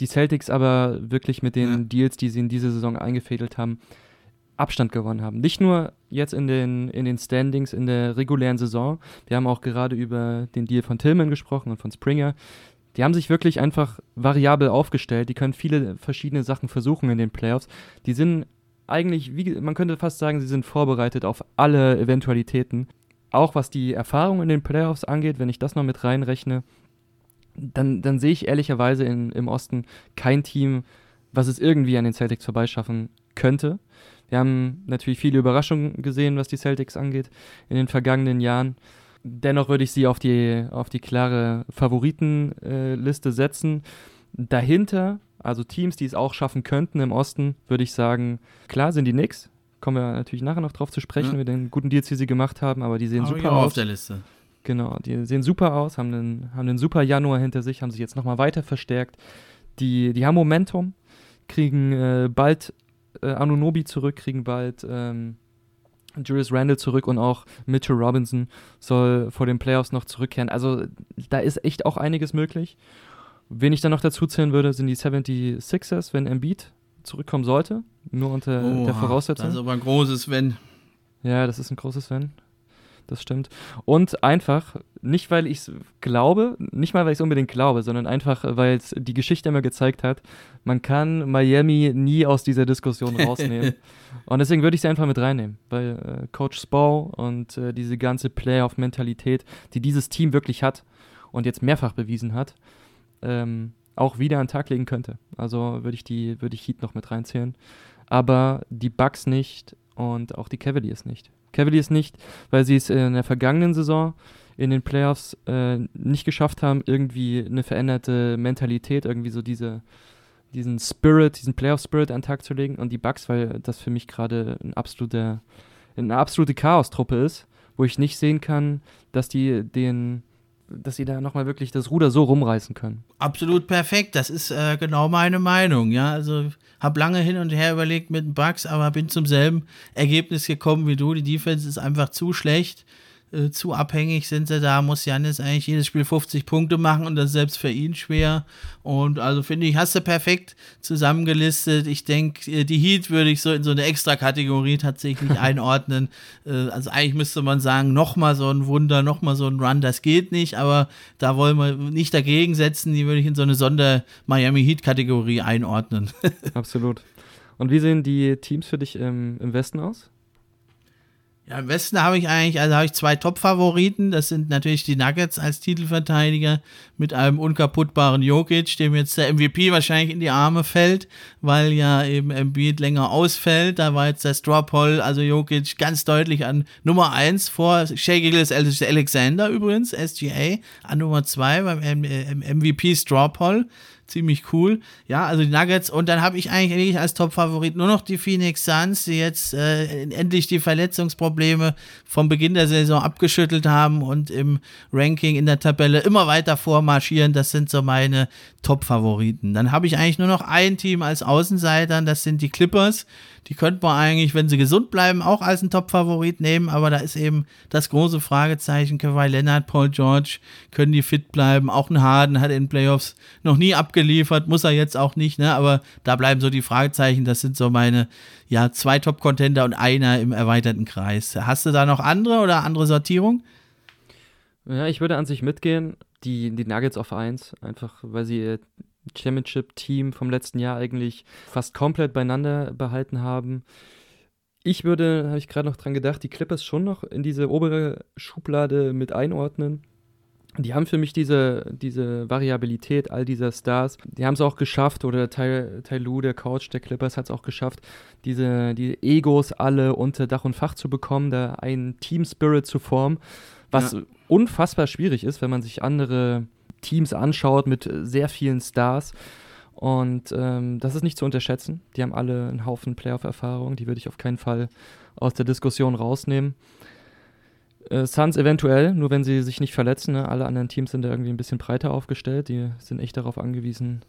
Die Celtics aber wirklich mit den ja. Deals, die sie in diese Saison eingefädelt haben, Abstand gewonnen haben. Nicht nur jetzt in den, in den Standings in der regulären Saison. Wir haben auch gerade über den Deal von Tillman gesprochen und von Springer Die haben sich wirklich einfach variabel aufgestellt. Die können viele verschiedene Sachen versuchen in den Playoffs. Die sind eigentlich, wie, man könnte fast sagen, sie sind vorbereitet auf alle Eventualitäten. Auch was die Erfahrung in den Playoffs angeht, wenn ich das noch mit reinrechne, dann, dann sehe ich ehrlicherweise in, im Osten kein Team, was es irgendwie an den Celtics vorbeischaffen könnte. Wir haben natürlich viele Überraschungen gesehen, was die Celtics angeht in den vergangenen Jahren. Dennoch würde ich sie auf die, auf die klare Favoritenliste äh, setzen. Dahinter, also Teams, die es auch schaffen könnten im Osten, würde ich sagen, klar sind die Knicks. Kommen wir natürlich nachher noch drauf zu sprechen, ja. mit den guten Deals, die sie gemacht haben, aber die sehen aber super aus. auf der Liste. Genau, die sehen super aus, haben einen, haben einen super Januar hinter sich, haben sich jetzt nochmal weiter verstärkt. Die, die haben Momentum, kriegen äh, bald äh, Anunobi zurück, kriegen bald ähm, Julius Randle zurück und auch Mitchell Robinson soll vor den Playoffs noch zurückkehren. Also da ist echt auch einiges möglich. Wen ich dann noch dazu zählen würde, sind die 76ers, wenn Embiid zurückkommen sollte. Nur unter oh, der Voraussetzung. Das ist aber ein großes Wenn. Ja, das ist ein großes Wenn das stimmt. Und einfach, nicht weil ich es glaube, nicht mal weil ich es unbedingt glaube, sondern einfach, weil es die Geschichte immer gezeigt hat, man kann Miami nie aus dieser Diskussion rausnehmen. und deswegen würde ich sie einfach mit reinnehmen, weil äh, Coach Spo und äh, diese ganze Playoff-Mentalität, die dieses Team wirklich hat und jetzt mehrfach bewiesen hat, ähm, auch wieder an den Tag legen könnte. Also würde ich die, würde ich Heat noch mit reinzählen. Aber die Bucks nicht und auch die Cavaliers nicht. Cavaliers nicht, weil sie es in der vergangenen Saison in den Playoffs äh, nicht geschafft haben, irgendwie eine veränderte Mentalität, irgendwie so diese, diesen Spirit, diesen Playoff-Spirit an den Tag zu legen. Und die Bucks, weil das für mich gerade ein absoluter, eine absolute Chaos-Truppe ist, wo ich nicht sehen kann, dass die den dass sie da nochmal wirklich das Ruder so rumreißen können. Absolut perfekt. Das ist äh, genau meine Meinung. Ja, also habe lange hin und her überlegt mit den Bugs, aber bin zum selben Ergebnis gekommen wie du. Die Defense ist einfach zu schlecht. Äh, zu abhängig sind sie da, muss Janis eigentlich jedes Spiel 50 Punkte machen und das ist selbst für ihn schwer. Und also finde ich, hast du perfekt zusammengelistet. Ich denke, äh, die Heat würde ich so in so eine extra Kategorie tatsächlich einordnen. Äh, also eigentlich müsste man sagen, nochmal so ein Wunder, nochmal so ein Run, das geht nicht, aber da wollen wir nicht dagegen setzen. Die würde ich in so eine Sonder-Miami Heat-Kategorie einordnen. Absolut. Und wie sehen die Teams für dich im, im Westen aus? Ja, am besten habe ich eigentlich, also habe ich zwei Top-Favoriten. Das sind natürlich die Nuggets als Titelverteidiger mit einem unkaputtbaren Jokic, dem jetzt der MVP wahrscheinlich in die Arme fällt, weil ja eben Embiid länger ausfällt. Da war jetzt das Straw-Poll, also Jokic, ganz deutlich an Nummer 1 vor Shea Gilles Alexander übrigens, SGA, an Nummer 2 beim MVP Straw-Poll ziemlich cool. Ja, also die Nuggets. Und dann habe ich eigentlich als Top-Favorit nur noch die Phoenix Suns, die jetzt äh, endlich die Verletzungsprobleme vom Beginn der Saison abgeschüttelt haben und im Ranking in der Tabelle immer weiter vormarschieren. Das sind so meine Top-Favoriten. Dann habe ich eigentlich nur noch ein Team als Außenseiter, das sind die Clippers. Die könnte man eigentlich, wenn sie gesund bleiben, auch als ein Top-Favorit nehmen, aber da ist eben das große Fragezeichen. Kawhi Leonard, Paul George, können die fit bleiben? Auch ein Harden hat in Playoffs noch nie abgeliefert, muss er jetzt auch nicht, ne? aber da bleiben so die Fragezeichen. Das sind so meine, ja, zwei Top-Contender und einer im erweiterten Kreis. Hast du da noch andere oder andere Sortierung? Ja, ich würde an sich mitgehen. Die, die Nuggets auf 1, einfach weil sie Championship-Team vom letzten Jahr eigentlich fast komplett beieinander behalten haben. Ich würde, habe ich gerade noch dran gedacht, die Clippers schon noch in diese obere Schublade mit einordnen. Die haben für mich diese, diese Variabilität all dieser Stars, die haben es auch geschafft, oder Tai, Lu, der Coach der Clippers, hat es auch geschafft, diese die Egos alle unter Dach und Fach zu bekommen, da einen Team-Spirit zu formen, was ja. unfassbar schwierig ist, wenn man sich andere Teams anschaut mit sehr vielen Stars. Und ähm, das ist nicht zu unterschätzen. Die haben alle einen Haufen Playoff-Erfahrung. Die würde ich auf keinen Fall aus der Diskussion rausnehmen. Äh, Suns eventuell, nur wenn sie sich nicht verletzen. Ne? Alle anderen Teams sind da irgendwie ein bisschen breiter aufgestellt. Die sind echt darauf angewiesen.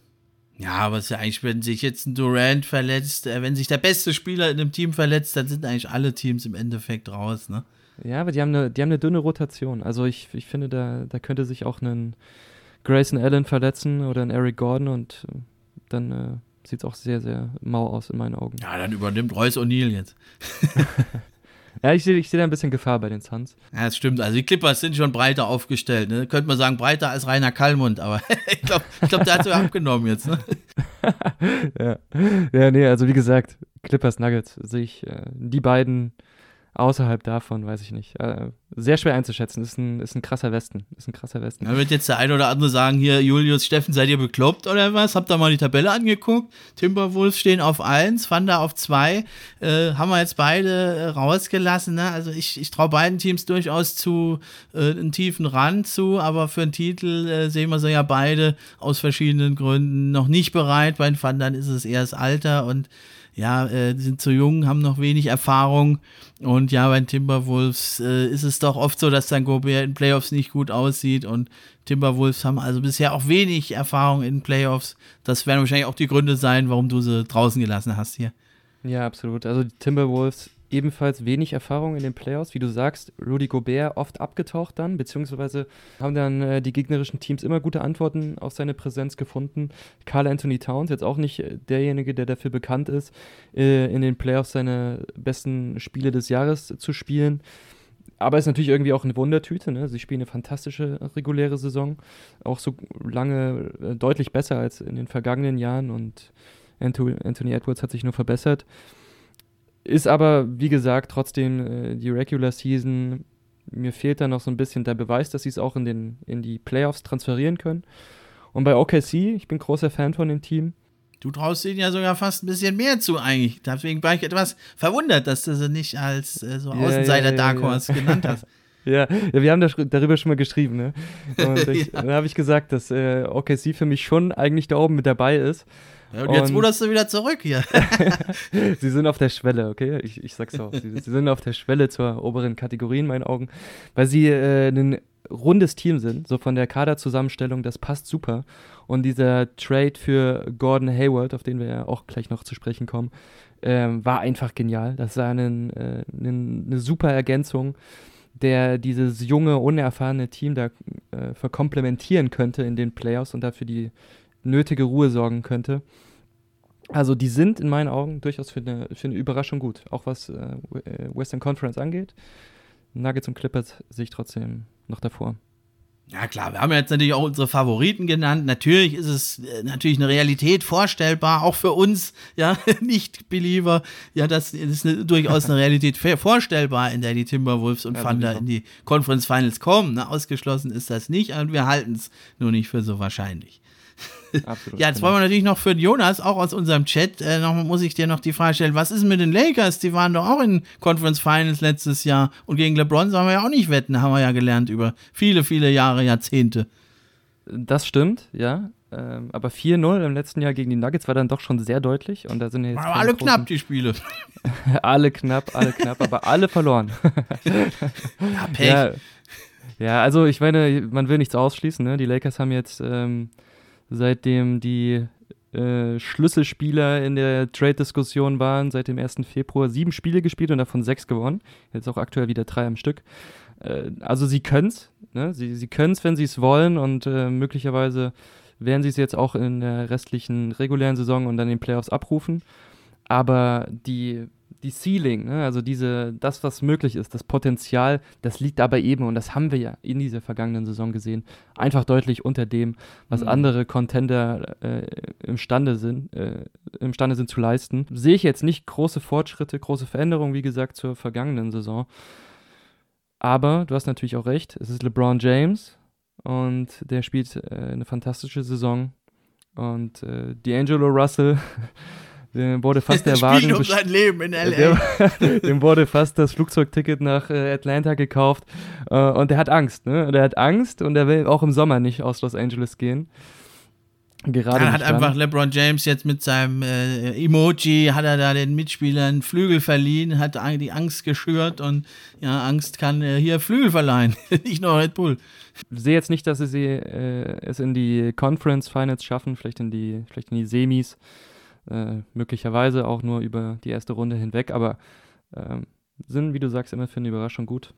Ja, aber es ist ja eigentlich, wenn sich jetzt ein Durant verletzt, äh, wenn sich der beste Spieler in einem Team verletzt, dann sind eigentlich alle Teams im Endeffekt raus, ne? Ja, aber die haben eine, die haben eine dünne Rotation. Also ich, ich finde, da, da könnte sich auch ein Grayson Allen verletzen oder einen Eric Gordon und äh, dann äh, sieht es auch sehr, sehr mau aus in meinen Augen. Ja, dann übernimmt Royce O'Neill jetzt. Ja, ich sehe ich seh da ein bisschen Gefahr bei den Suns. Ja, das stimmt. Also die Clippers sind schon breiter aufgestellt. Ne? Könnte man sagen, breiter als Rainer Kallmund, aber ich glaube, ich glaub, der hat sogar abgenommen jetzt. Ne? ja. ja, nee, also wie gesagt, Clippers Nuggets sehe ich äh, die beiden Außerhalb davon weiß ich nicht. Äh, sehr schwer einzuschätzen. Ist ein, ist ein krasser Westen. Ist ein krasser Westen. Da wird jetzt der eine oder andere sagen: Hier, Julius, Steffen, seid ihr bekloppt oder was? Habt ihr mal die Tabelle angeguckt? Timberwolves stehen auf 1, Fanda auf 2. Äh, haben wir jetzt beide äh, rausgelassen. Ne? Also, ich, ich traue beiden Teams durchaus zu äh, einen tiefen Rand zu, aber für einen Titel äh, sehen wir sie ja beide aus verschiedenen Gründen noch nicht bereit. Bei den Fandern ist es eher das Alter und ja, äh, sind zu jung, haben noch wenig Erfahrung. Und ja, bei den Timberwolves äh, ist es doch oft so, dass dann Gobert in Playoffs nicht gut aussieht. Und Timberwolves haben also bisher auch wenig Erfahrung in Playoffs. Das werden wahrscheinlich auch die Gründe sein, warum du sie draußen gelassen hast hier. Ja, absolut. Also die Timberwolves ebenfalls wenig Erfahrung in den Playoffs. Wie du sagst, Rudy Gobert oft abgetaucht dann, beziehungsweise haben dann äh, die gegnerischen Teams immer gute Antworten auf seine Präsenz gefunden. Carl Anthony Towns, jetzt auch nicht äh, derjenige, der dafür bekannt ist, äh, in den Playoffs seine besten Spiele des Jahres zu spielen. Aber ist natürlich irgendwie auch eine Wundertüte. Ne? Sie spielen eine fantastische reguläre Saison. Auch so lange äh, deutlich besser als in den vergangenen Jahren und Anthony Edwards hat sich nur verbessert. Ist aber, wie gesagt, trotzdem äh, die Regular Season. Mir fehlt da noch so ein bisschen der Beweis, dass sie es auch in, den, in die Playoffs transferieren können. Und bei OKC, ich bin großer Fan von dem Team. Du traust ihnen ja sogar fast ein bisschen mehr zu eigentlich. Deswegen war ich etwas verwundert, dass du sie nicht als äh, so Außenseiter ja, ja, Dark Horse genannt hast. Ja, ja, wir haben das, darüber schon mal geschrieben, ne? Und ich, ja. da habe ich gesagt, dass äh, OKC für mich schon eigentlich da oben mit dabei ist. Ja, und, und jetzt ruderst du wieder zurück hier. sie sind auf der Schwelle, okay? Ich, ich sag's auch. Sie, sie, sind auf der Schwelle zur oberen Kategorie in meinen Augen, weil sie äh, ein rundes Team sind, so von der Kaderzusammenstellung, das passt super. Und dieser Trade für Gordon Hayward, auf den wir ja auch gleich noch zu sprechen kommen, äh, war einfach genial. Das war einen, äh, einen, eine super Ergänzung der dieses junge, unerfahrene Team da äh, verkomplementieren könnte in den Playoffs und dafür die nötige Ruhe sorgen könnte. Also die sind in meinen Augen durchaus für eine, für eine Überraschung gut, auch was äh, äh Western Conference angeht. Nuggets und Clippers sehe ich trotzdem noch davor. Ja klar, wir haben jetzt natürlich auch unsere Favoriten genannt. Natürlich ist es äh, natürlich eine Realität vorstellbar, auch für uns, ja, Nicht-Believer. Ja, das ist eine, durchaus eine Realität vorstellbar, in der die Timberwolves und ja, Thunder in die Conference Finals kommen. Ne? Ausgeschlossen ist das nicht und wir halten es nur nicht für so wahrscheinlich. Absolut. ja, jetzt genau. wollen wir natürlich noch für Jonas, auch aus unserem Chat, äh, noch, muss ich dir noch die Frage stellen, was ist mit den Lakers? Die waren doch auch in Conference Finals letztes Jahr und gegen LeBron sollen wir ja auch nicht wetten, haben wir ja gelernt über viele, viele Jahre, Jahrzehnte. Das stimmt, ja. Ähm, aber 4-0 im letzten Jahr gegen die Nuggets war dann doch schon sehr deutlich. Und da sind jetzt aber alle knapp, die Spiele. alle knapp, alle knapp, aber alle verloren. ja, Pech. Ja, ja, also ich meine, man will nichts ausschließen. Ne? Die Lakers haben jetzt ähm, seitdem die äh, Schlüsselspieler in der Trade-Diskussion waren, seit dem 1. Februar sieben Spiele gespielt und davon sechs gewonnen. Jetzt auch aktuell wieder drei am Stück. Äh, also sie können es, ne? sie, sie können es, wenn sie es wollen und äh, möglicherweise werden sie es jetzt auch in der restlichen regulären Saison und dann in den Playoffs abrufen. Aber die die Ceiling, ne? also diese, das, was möglich ist, das Potenzial, das liegt aber eben, und das haben wir ja in dieser vergangenen Saison gesehen, einfach deutlich unter dem, was mhm. andere Contender äh, imstande sind, äh, imstande sind zu leisten. Sehe ich jetzt nicht große Fortschritte, große Veränderungen, wie gesagt, zur vergangenen Saison. Aber du hast natürlich auch recht, es ist LeBron James und der spielt äh, eine fantastische Saison. Und äh, D'Angelo Russell Dem wurde fast der Wagen. um sein Leben in LA. Dem, dem wurde fast das Flugzeugticket nach äh, Atlanta gekauft. Äh, und der hat Angst, ne? Und er hat Angst und er will auch im Sommer nicht aus Los Angeles gehen. Gerade ja, hat dann. einfach LeBron James jetzt mit seinem äh, Emoji, hat er da den Mitspielern Flügel verliehen, hat die Angst geschürt und ja, Angst kann äh, hier Flügel verleihen, nicht nur Red Bull. Ich sehe jetzt nicht, dass sie äh, es in die Conference Finals schaffen, vielleicht in die, vielleicht in die Semis. Äh, möglicherweise auch nur über die erste Runde hinweg, aber ähm, sind, wie du sagst, immer für eine Überraschung gut.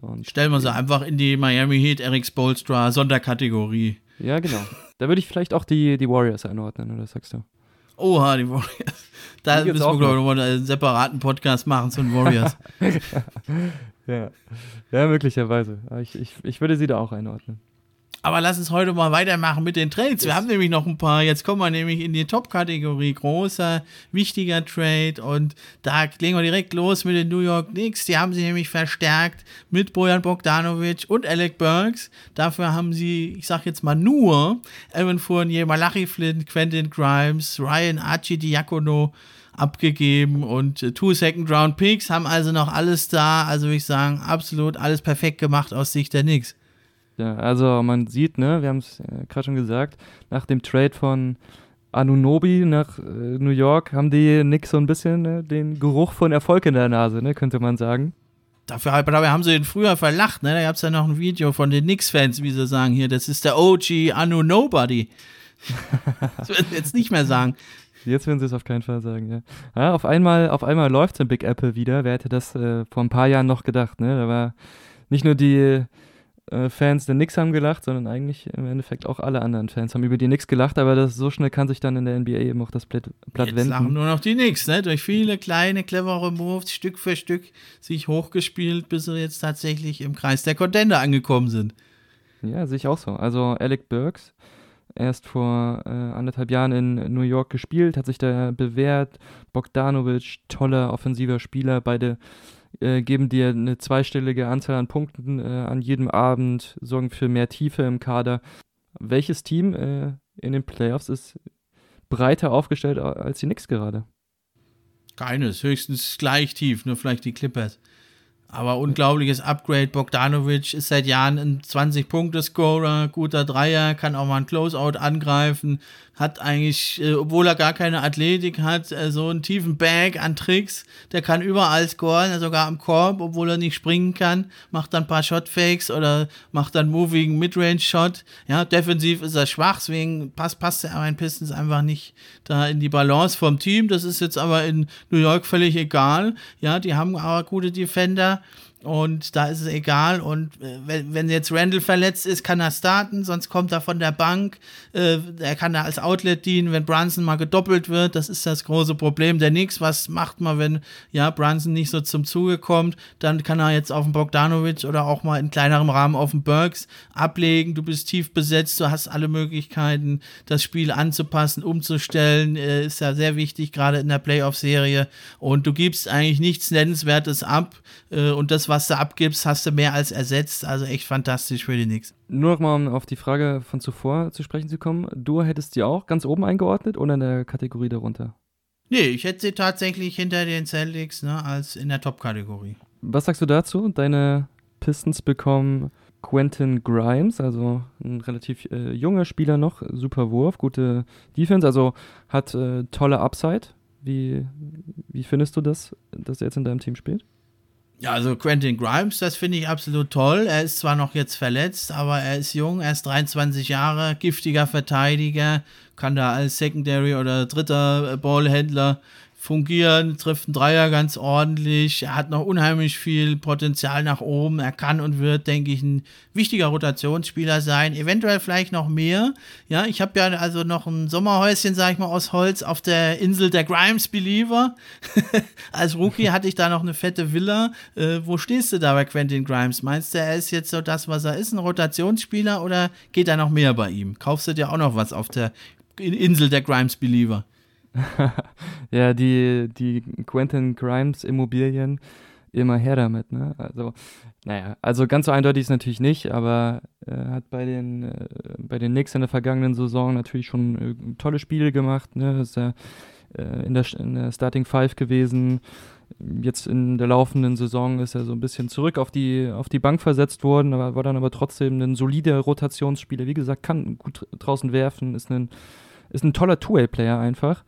Und Stellen wir sie einfach in die Miami Heat, Eric Spolstra, Sonderkategorie. Ja, genau. da würde ich vielleicht auch die, die Warriors einordnen, oder sagst du? Oha, die Warriors. Da müssen wir, glaube ich, nochmal einen separaten Podcast machen zu den Warriors. ja. ja, möglicherweise. Ich, ich, ich würde sie da auch einordnen. Aber lass uns heute mal weitermachen mit den Trades. Wir haben nämlich noch ein paar. Jetzt kommen wir nämlich in die Top-Kategorie. Großer, wichtiger Trade. Und da legen wir direkt los mit den New York Knicks. Die haben sich nämlich verstärkt mit Bojan Bogdanovic und Alec Burks. Dafür haben sie, ich sag jetzt mal nur, Evan Fournier, Malachi Flynn, Quentin Grimes, Ryan Archie Diakono abgegeben und äh, two Second Round Picks haben also noch alles da. Also würde ich sagen, absolut alles perfekt gemacht aus Sicht der Knicks. Ja, also man sieht, ne, wir haben es äh, gerade schon gesagt, nach dem Trade von Anunobi nach äh, New York haben die Knicks so ein bisschen ne, den Geruch von Erfolg in der Nase, ne, könnte man sagen. Dafür dabei haben sie ihn früher verlacht, ne? Da gab es ja noch ein Video von den Knicks-Fans, wie sie sagen, hier, das ist der OG Anu Nobody. das werden sie jetzt nicht mehr sagen. Jetzt werden sie es auf keinen Fall sagen, ja. ja auf einmal, auf einmal läuft es in Big Apple wieder. Wer hätte das äh, vor ein paar Jahren noch gedacht, ne? Da war nicht nur die äh, Fans der Knicks haben gelacht, sondern eigentlich im Endeffekt auch alle anderen Fans haben über die Knicks gelacht, aber das, so schnell kann sich dann in der NBA eben auch das Blatt, Blatt Jetzt wenden. lachen nur noch die Knicks, ne? Durch viele kleine, clevere Moves, Stück für Stück sich hochgespielt, bis sie jetzt tatsächlich im Kreis der Contender angekommen sind. Ja, sehe ich auch so. Also Alec Burks, erst vor äh, anderthalb Jahren in New York gespielt, hat sich da bewährt. Bogdanovic, toller offensiver Spieler, beide äh, geben dir eine zweistellige Anzahl an Punkten äh, an jedem Abend, sorgen für mehr Tiefe im Kader. Welches Team äh, in den Playoffs ist breiter aufgestellt als die Knicks gerade? Keines, höchstens gleich tief, nur vielleicht die Clippers. Aber unglaubliches Upgrade. Bogdanovic ist seit Jahren ein 20-Punkte-Scorer, guter Dreier, kann auch mal ein Closeout angreifen, hat eigentlich, äh, obwohl er gar keine Athletik hat, äh, so einen tiefen Bag an Tricks. Der kann überall scoren, sogar am Korb, obwohl er nicht springen kann. Macht dann ein paar Shotfakes oder macht dann Moving Midrange-Shot. Ja, defensiv ist er schwach, deswegen passt, passt er in Pistons einfach nicht da in die Balance vom Team. Das ist jetzt aber in New York völlig egal. Ja, die haben aber gute Defender. Und da ist es egal. Und äh, wenn, wenn jetzt Randall verletzt ist, kann er starten, sonst kommt er von der Bank. Äh, er kann da als Outlet dienen, wenn Brunson mal gedoppelt wird. Das ist das große Problem der Nix. Was macht man, wenn ja Brunson nicht so zum Zuge kommt? Dann kann er jetzt auf den Bogdanovic oder auch mal in kleinerem Rahmen auf den Burks ablegen. Du bist tief besetzt, du hast alle Möglichkeiten, das Spiel anzupassen, umzustellen. Äh, ist ja sehr wichtig, gerade in der Playoff-Serie. Und du gibst eigentlich nichts Nennenswertes ab. Äh, und das, was du abgibst, hast du mehr als ersetzt. Also echt fantastisch für die Knicks. Nur noch mal, um auf die Frage von zuvor zu sprechen zu kommen. Du hättest sie auch ganz oben eingeordnet oder in der Kategorie darunter? Nee, ich hätte sie tatsächlich hinter den Celtics, ne, als in der Top-Kategorie. Was sagst du dazu? Deine Pistons bekommen Quentin Grimes, also ein relativ äh, junger Spieler noch, super Wurf, gute Defense, also hat äh, tolle Upside. Wie, wie findest du das, dass er jetzt in deinem Team spielt? Ja, also Quentin Grimes, das finde ich absolut toll. Er ist zwar noch jetzt verletzt, aber er ist jung, er ist 23 Jahre, giftiger Verteidiger, kann da als Secondary oder dritter Ballhändler fungieren, trifft einen Dreier ganz ordentlich. Er hat noch unheimlich viel Potenzial nach oben. Er kann und wird, denke ich, ein wichtiger Rotationsspieler sein. Eventuell vielleicht noch mehr. Ja, ich habe ja also noch ein Sommerhäuschen, sage ich mal, aus Holz auf der Insel der Grimes Believer. Als Rookie hatte ich da noch eine fette Villa. Äh, wo stehst du da bei Quentin Grimes? Meinst du, er ist jetzt so das, was er ist, ein Rotationsspieler oder geht da noch mehr bei ihm? Kaufst du dir auch noch was auf der Insel der Grimes Believer? ja, die, die Quentin Grimes Immobilien, immer her damit, ne? Also, naja, also ganz so eindeutig ist natürlich nicht, aber er äh, hat bei den, äh, bei den Knicks in der vergangenen Saison natürlich schon äh, tolle Spiele gemacht, ne? Ist er äh, in, der, in der Starting Five gewesen. Jetzt in der laufenden Saison ist er so ein bisschen zurück auf die, auf die Bank versetzt worden, aber war dann aber trotzdem ein solider Rotationsspieler. Wie gesagt, kann gut draußen werfen, ist ein ist ein toller Two-Way-Player einfach.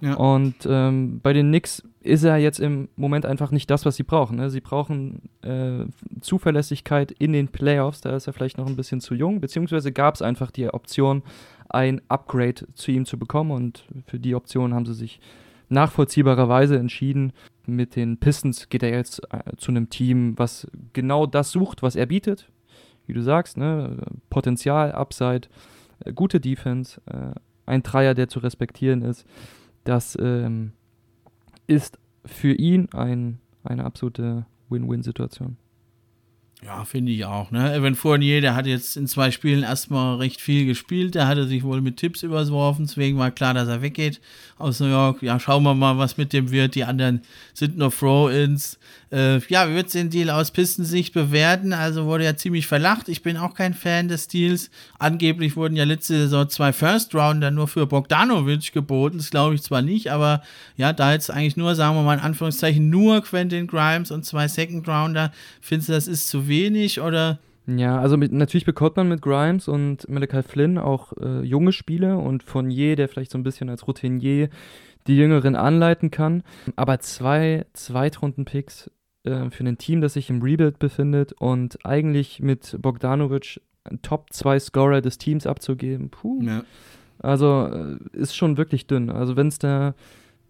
Ja. Und ähm, bei den Knicks ist er jetzt im Moment einfach nicht das, was sie brauchen. Ne? Sie brauchen äh, Zuverlässigkeit in den Playoffs. Da ist er vielleicht noch ein bisschen zu jung. Beziehungsweise gab es einfach die Option, ein Upgrade zu ihm zu bekommen. Und für die Option haben sie sich nachvollziehbarerweise entschieden. Mit den Pistons geht er jetzt äh, zu einem Team, was genau das sucht, was er bietet. Wie du sagst, ne? Potenzial, Upside, äh, gute Defense, äh, ein Dreier, der zu respektieren ist. das ähm, ist für ihn ein, eine absolute Win-Win-Situation. Ja, finde ich auch. Ne? Evan Fournier, der hat jetzt in zwei Spielen erstmal recht viel gespielt. Der hatte sich wohl mit Tipps überworfen. Deswegen war klar, dass er weggeht aus New York. Ja, schauen wir mal, was mit dem wird. Die anderen sind noch Throw-Ins. Äh, ja, wie wird den Deal aus Pistensicht bewerten? Also wurde ja ziemlich verlacht. Ich bin auch kein Fan des Deals. Angeblich wurden ja letzte Saison zwei First-Rounder nur für Bogdanovic geboten. Das glaube ich zwar nicht, aber ja, da jetzt eigentlich nur, sagen wir mal in Anführungszeichen, nur Quentin Grimes und zwei Second-Rounder. Findest du, das ist zu wenig? wenig oder? Ja, also mit, natürlich bekommt man mit Grimes und Malachi Flynn auch äh, junge Spieler und Fournier, der vielleicht so ein bisschen als Routinier die Jüngeren anleiten kann. Aber zwei Zweitrunden-Picks äh, für ein Team, das sich im Rebuild befindet und eigentlich mit Bogdanovic Top 2 Scorer des Teams abzugeben, puh. Ja. Also äh, ist schon wirklich dünn. Also wenn es da,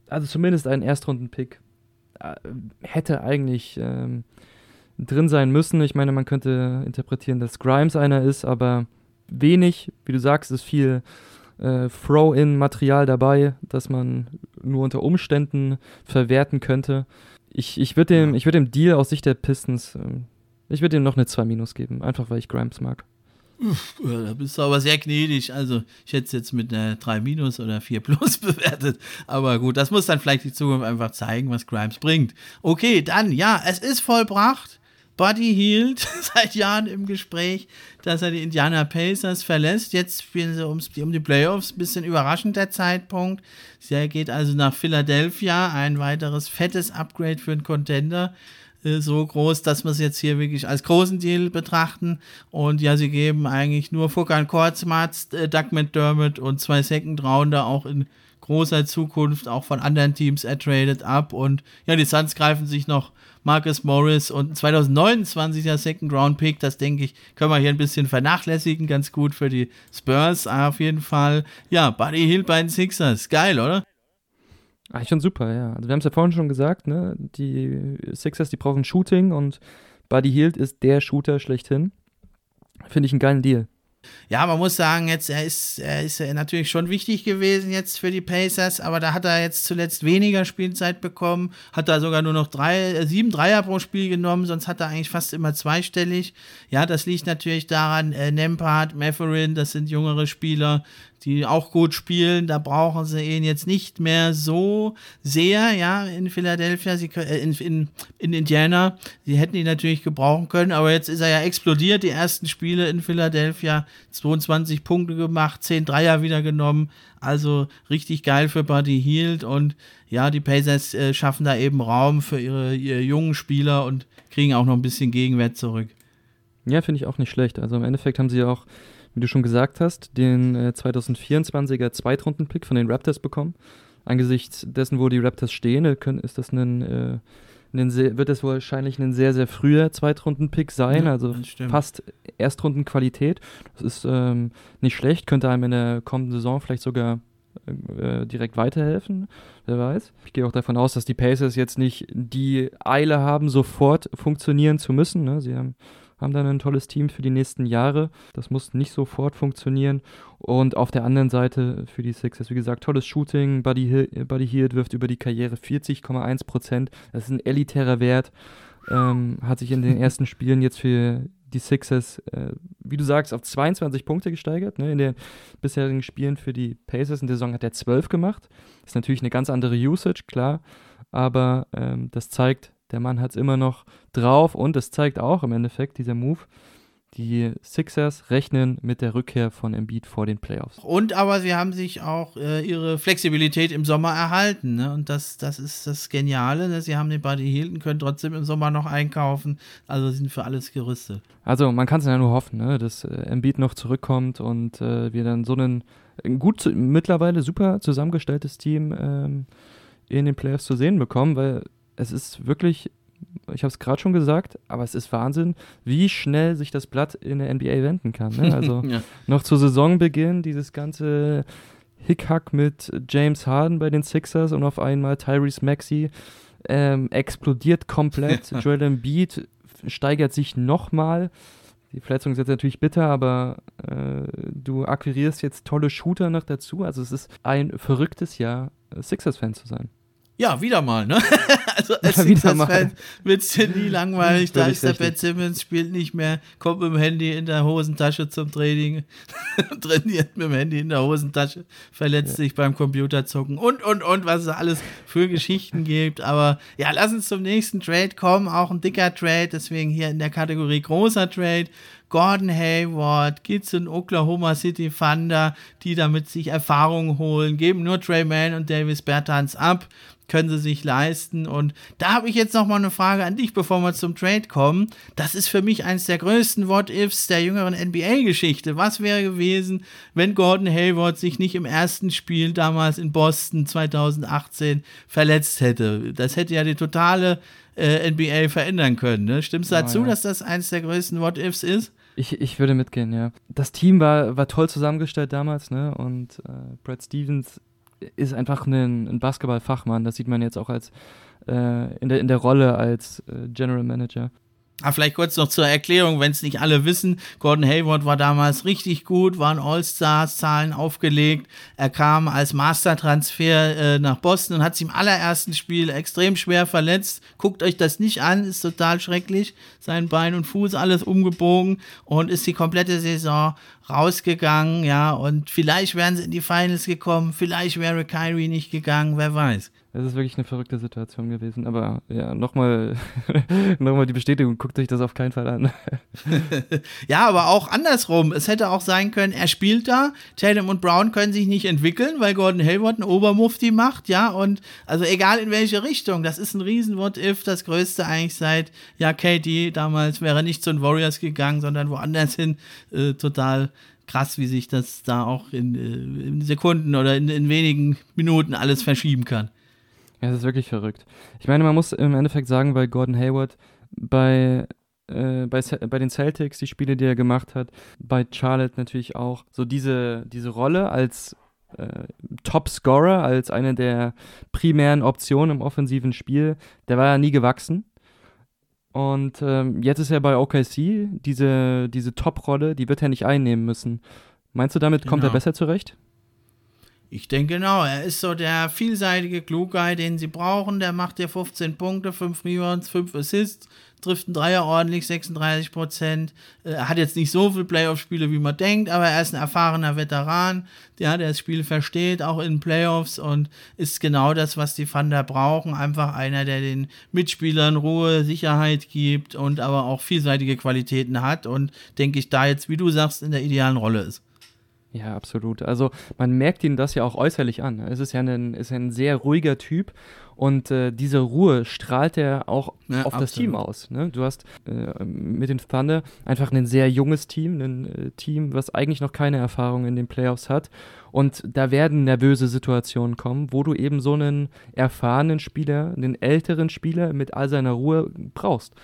also zumindest ein Erstrunden-Pick äh, hätte eigentlich ähm, drin sein müssen. Ich meine, man könnte interpretieren, dass Grimes einer ist, aber wenig. Wie du sagst, ist viel äh, Throw-in-Material dabei, das man nur unter Umständen verwerten könnte. Ich, ich würde dem, würd dem Deal aus Sicht der Pistons, äh, ich würde ihm noch eine 2 Minus geben, einfach weil ich Grimes mag. Da bist du aber sehr gnädig. Also, ich hätte es jetzt mit einer 3 minus oder 4 plus bewertet. Aber gut, das muss dann vielleicht die Zukunft einfach zeigen, was Grimes bringt. Okay, dann, ja, es ist vollbracht. Buddy Hield seit Jahren im Gespräch, dass er die Indiana Pacers verlässt. Jetzt spielen sie ums, um die Playoffs. Bisschen überraschend der Zeitpunkt. Er geht also nach Philadelphia. Ein weiteres fettes Upgrade für einen Contender. Äh, so groß, dass wir es jetzt hier wirklich als großen Deal betrachten. Und ja, sie geben eigentlich nur Furkan Kortsmaz, äh, Doug McDermott und zwei Second Rounder auch in großer Zukunft auch von anderen Teams ertradet ab. Und ja, die Suns greifen sich noch Marcus Morris und 2029er Second Round Pick, das denke ich, können wir hier ein bisschen vernachlässigen, ganz gut für die Spurs auf jeden Fall. Ja, Buddy Hill bei den Sixers, geil, oder? Eigentlich schon super, ja. Also wir haben es ja vorhin schon gesagt, ne? Die Sixers, die brauchen Shooting und Buddy Hield ist der Shooter schlechthin. Finde ich einen geilen Deal. Ja, man muss sagen, jetzt, er ist, er ist natürlich schon wichtig gewesen jetzt für die Pacers, aber da hat er jetzt zuletzt weniger Spielzeit bekommen, hat da sogar nur noch drei, äh, sieben Dreier pro Spiel genommen, sonst hat er eigentlich fast immer zweistellig. Ja, das liegt natürlich daran, äh, Nempard, Matherin, das sind jüngere Spieler, die auch gut spielen. Da brauchen sie ihn jetzt nicht mehr so sehr, ja, in Philadelphia, sie, äh, in, in, in Indiana. Sie hätten ihn natürlich gebrauchen können, aber jetzt ist er ja explodiert. Die ersten Spiele in Philadelphia, 22 Punkte gemacht, 10 Dreier wieder genommen. Also richtig geil für Buddy Hield und ja, die Pacers äh, schaffen da eben Raum für ihre, ihre jungen Spieler und kriegen auch noch ein bisschen Gegenwert zurück. Ja, finde ich auch nicht schlecht. Also im Endeffekt haben sie ja auch wie du schon gesagt hast, den äh, 2024er Zweitrunden-Pick von den Raptors bekommen. Angesichts dessen, wo die Raptors stehen, äh, können, ist das ein, äh, ein sehr, wird das wahrscheinlich ein sehr, sehr früher Zweitrunden-Pick sein, ja, also fast Erstrundenqualität. Das ist ähm, nicht schlecht, könnte einem in der kommenden Saison vielleicht sogar äh, direkt weiterhelfen, wer weiß. Ich gehe auch davon aus, dass die Pacers jetzt nicht die Eile haben, sofort funktionieren zu müssen. Ne? Sie haben haben dann ein tolles Team für die nächsten Jahre. Das muss nicht sofort funktionieren. Und auf der anderen Seite für die Sixers, wie gesagt, tolles Shooting. Buddy, Hill, Buddy Hield wirft über die Karriere 40,1 Prozent. Das ist ein elitärer Wert. Ähm, hat sich in den ersten Spielen jetzt für die Sixers, äh, wie du sagst, auf 22 Punkte gesteigert. Ne? In den bisherigen Spielen für die Pacers in der Saison hat er 12 gemacht. Ist natürlich eine ganz andere Usage, klar. Aber ähm, das zeigt, der Mann hat es immer noch drauf und es zeigt auch im Endeffekt dieser Move, die Sixers rechnen mit der Rückkehr von Embiid vor den Playoffs. Und aber sie haben sich auch äh, ihre Flexibilität im Sommer erhalten. Ne? Und das, das ist das Geniale. Ne? Sie haben den Buddy Hilton, können trotzdem im Sommer noch einkaufen. Also sind für alles gerüstet. Also man kann es ja nur hoffen, ne? dass äh, Embiid noch zurückkommt und äh, wir dann so einen gut, mittlerweile super zusammengestelltes Team ähm, in den Playoffs zu sehen bekommen, weil es ist wirklich, ich habe es gerade schon gesagt, aber es ist Wahnsinn, wie schnell sich das Blatt in der NBA wenden kann. Ne? Also ja. noch zu Saisonbeginn dieses ganze Hickhack mit James Harden bei den Sixers und auf einmal Tyrese Maxey ähm, explodiert komplett. Joel Embiid steigert sich nochmal. Die Verletzung ist jetzt natürlich bitter, aber äh, du akquirierst jetzt tolle Shooter noch dazu. Also es ist ein verrücktes Jahr Sixers-Fan zu sein. Ja, wieder mal, ne? also als Sixers-Fan wird es dir nie langweilig. da ist der Ben Simmons, spielt nicht mehr, kommt mit dem Handy in der Hosentasche zum Training, trainiert mit dem Handy in der Hosentasche, verletzt ja. sich beim Computerzocken und, und, und, was es alles für Geschichten gibt. Aber ja, lass uns zum nächsten Trade kommen. Auch ein dicker Trade, deswegen hier in der Kategorie großer Trade. Gordon Hayward, geht's in Oklahoma City Thunder, die damit sich Erfahrung holen, geben nur Trey Mann und Davis Bertans ab können sie sich leisten. Und da habe ich jetzt noch mal eine Frage an dich, bevor wir zum Trade kommen. Das ist für mich eines der größten What-Ifs der jüngeren NBA-Geschichte. Was wäre gewesen, wenn Gordon Hayward sich nicht im ersten Spiel damals in Boston 2018 verletzt hätte? Das hätte ja die totale äh, NBA verändern können. Ne? Stimmst du dazu, ja, ja. dass das eines der größten What-Ifs ist? Ich, ich würde mitgehen, ja. Das Team war, war toll zusammengestellt damals, ne? Und äh, Brad Stevens ist einfach ein, ein Basketballfachmann. Das sieht man jetzt auch als äh, in, der, in der Rolle als äh, General Manager. Ah, vielleicht kurz noch zur Erklärung, wenn es nicht alle wissen. Gordon Hayward war damals richtig gut, waren All-Stars-Zahlen aufgelegt. Er kam als Mastertransfer äh, nach Boston und hat sich im allerersten Spiel extrem schwer verletzt. Guckt euch das nicht an, ist total schrecklich. Sein Bein und Fuß alles umgebogen und ist die komplette Saison rausgegangen, ja. Und vielleicht wären sie in die Finals gekommen, vielleicht wäre Kyrie nicht gegangen, wer weiß. Es ist wirklich eine verrückte Situation gewesen. Aber ja, nochmal noch die Bestätigung, guckt euch das auf keinen Fall an. ja, aber auch andersrum. Es hätte auch sein können, er spielt da, Tatum und Brown können sich nicht entwickeln, weil Gordon Hayward einen Obermufti macht, ja, und also egal in welche Richtung, das ist ein riesen What-If, das größte eigentlich seit, ja, Katie damals wäre nicht zu den Warriors gegangen, sondern woanders hin, äh, total krass, wie sich das da auch in, äh, in Sekunden oder in, in wenigen Minuten alles verschieben kann. Ja, das ist wirklich verrückt. Ich meine, man muss im Endeffekt sagen, bei Gordon Hayward, bei, äh, bei, bei den Celtics, die Spiele, die er gemacht hat, bei Charlotte natürlich auch, so diese, diese Rolle als äh, Top-Scorer, als eine der primären Optionen im offensiven Spiel, der war ja nie gewachsen. Und ähm, jetzt ist er bei OKC, diese, diese Top-Rolle, die wird er nicht einnehmen müssen. Meinst du, damit genau. kommt er genau. besser zurecht? Ich denke genau, er ist so der vielseitige Klugei, den sie brauchen. Der macht dir 15 Punkte, 5 Rebounds, 5 Assists, trifft einen Dreier ordentlich, 36 Prozent. Er hat jetzt nicht so viele Playoff-Spiele, wie man denkt, aber er ist ein erfahrener Veteran, der das Spiel versteht, auch in Playoffs und ist genau das, was die Thunder brauchen. Einfach einer, der den Mitspielern Ruhe, Sicherheit gibt und aber auch vielseitige Qualitäten hat und denke ich da jetzt, wie du sagst, in der idealen Rolle ist. Ja, absolut. Also man merkt ihn das ja auch äußerlich an. Es ist ja ein, ist ein sehr ruhiger Typ und äh, diese Ruhe strahlt er auch ja, auf absolut. das Team aus. Ne? Du hast äh, mit den Thunder einfach ein sehr junges Team, ein äh, Team, was eigentlich noch keine Erfahrung in den Playoffs hat. Und da werden nervöse Situationen kommen, wo du eben so einen erfahrenen Spieler, einen älteren Spieler mit all seiner Ruhe brauchst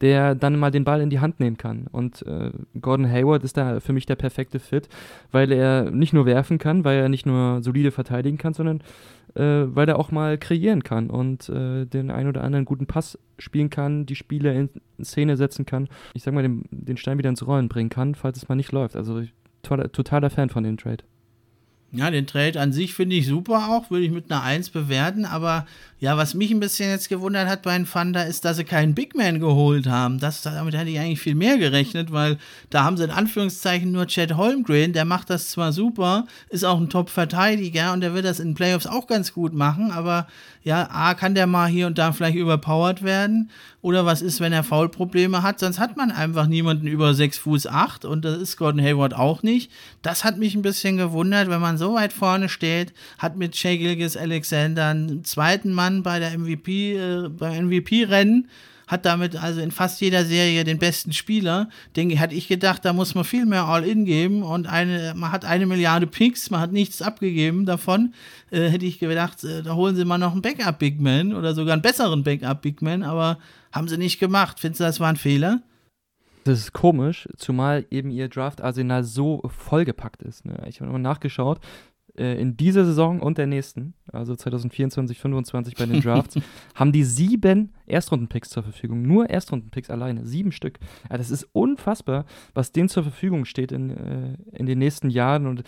der dann mal den Ball in die Hand nehmen kann. Und äh, Gordon Hayward ist da für mich der perfekte Fit, weil er nicht nur werfen kann, weil er nicht nur solide verteidigen kann, sondern äh, weil er auch mal kreieren kann und äh, den ein oder anderen guten Pass spielen kann, die Spiele in Szene setzen kann. Ich sag mal, den, den Stein wieder ins Rollen bringen kann, falls es mal nicht läuft. Also toller, totaler Fan von dem Trade. Ja, den Trade an sich finde ich super auch, würde ich mit einer 1 bewerten, aber ja, was mich ein bisschen jetzt gewundert hat bei den Thunder, ist, dass sie keinen Big Man geholt haben. Das, damit hätte ich eigentlich viel mehr gerechnet, weil da haben sie in Anführungszeichen nur Chad Holmgren, der macht das zwar super, ist auch ein Top-Verteidiger und der wird das in Playoffs auch ganz gut machen, aber ja, A, kann der mal hier und da vielleicht überpowered werden? Oder was ist, wenn er Foulprobleme hat, sonst hat man einfach niemanden über 6 Fuß 8 und das ist Gordon Hayward auch nicht. Das hat mich ein bisschen gewundert, wenn man so weit vorne steht, hat mit Shea Gilgis Alexander einen zweiten Mann Mann bei der MVP, äh, beim MVP-Rennen, hat damit also in fast jeder Serie den besten Spieler. Denke, hatte ich gedacht, da muss man viel mehr All-In geben und eine, man hat eine Milliarde Picks, man hat nichts abgegeben davon. Äh, hätte ich gedacht, äh, da holen sie mal noch einen Backup-Big Man oder sogar einen besseren Backup-Big Man, aber haben sie nicht gemacht. Findest du, das war ein Fehler? Das ist komisch, zumal eben ihr Draft-Arsenal so vollgepackt ist. Ne? Ich habe nochmal nachgeschaut äh, in dieser Saison und der nächsten, also 2024, 2025 bei den Drafts, haben die sieben Erstrundenpicks zur Verfügung. Nur Erstrundenpicks alleine, sieben Stück. Ja, das ist unfassbar, was denen zur Verfügung steht in, äh, in den nächsten Jahren und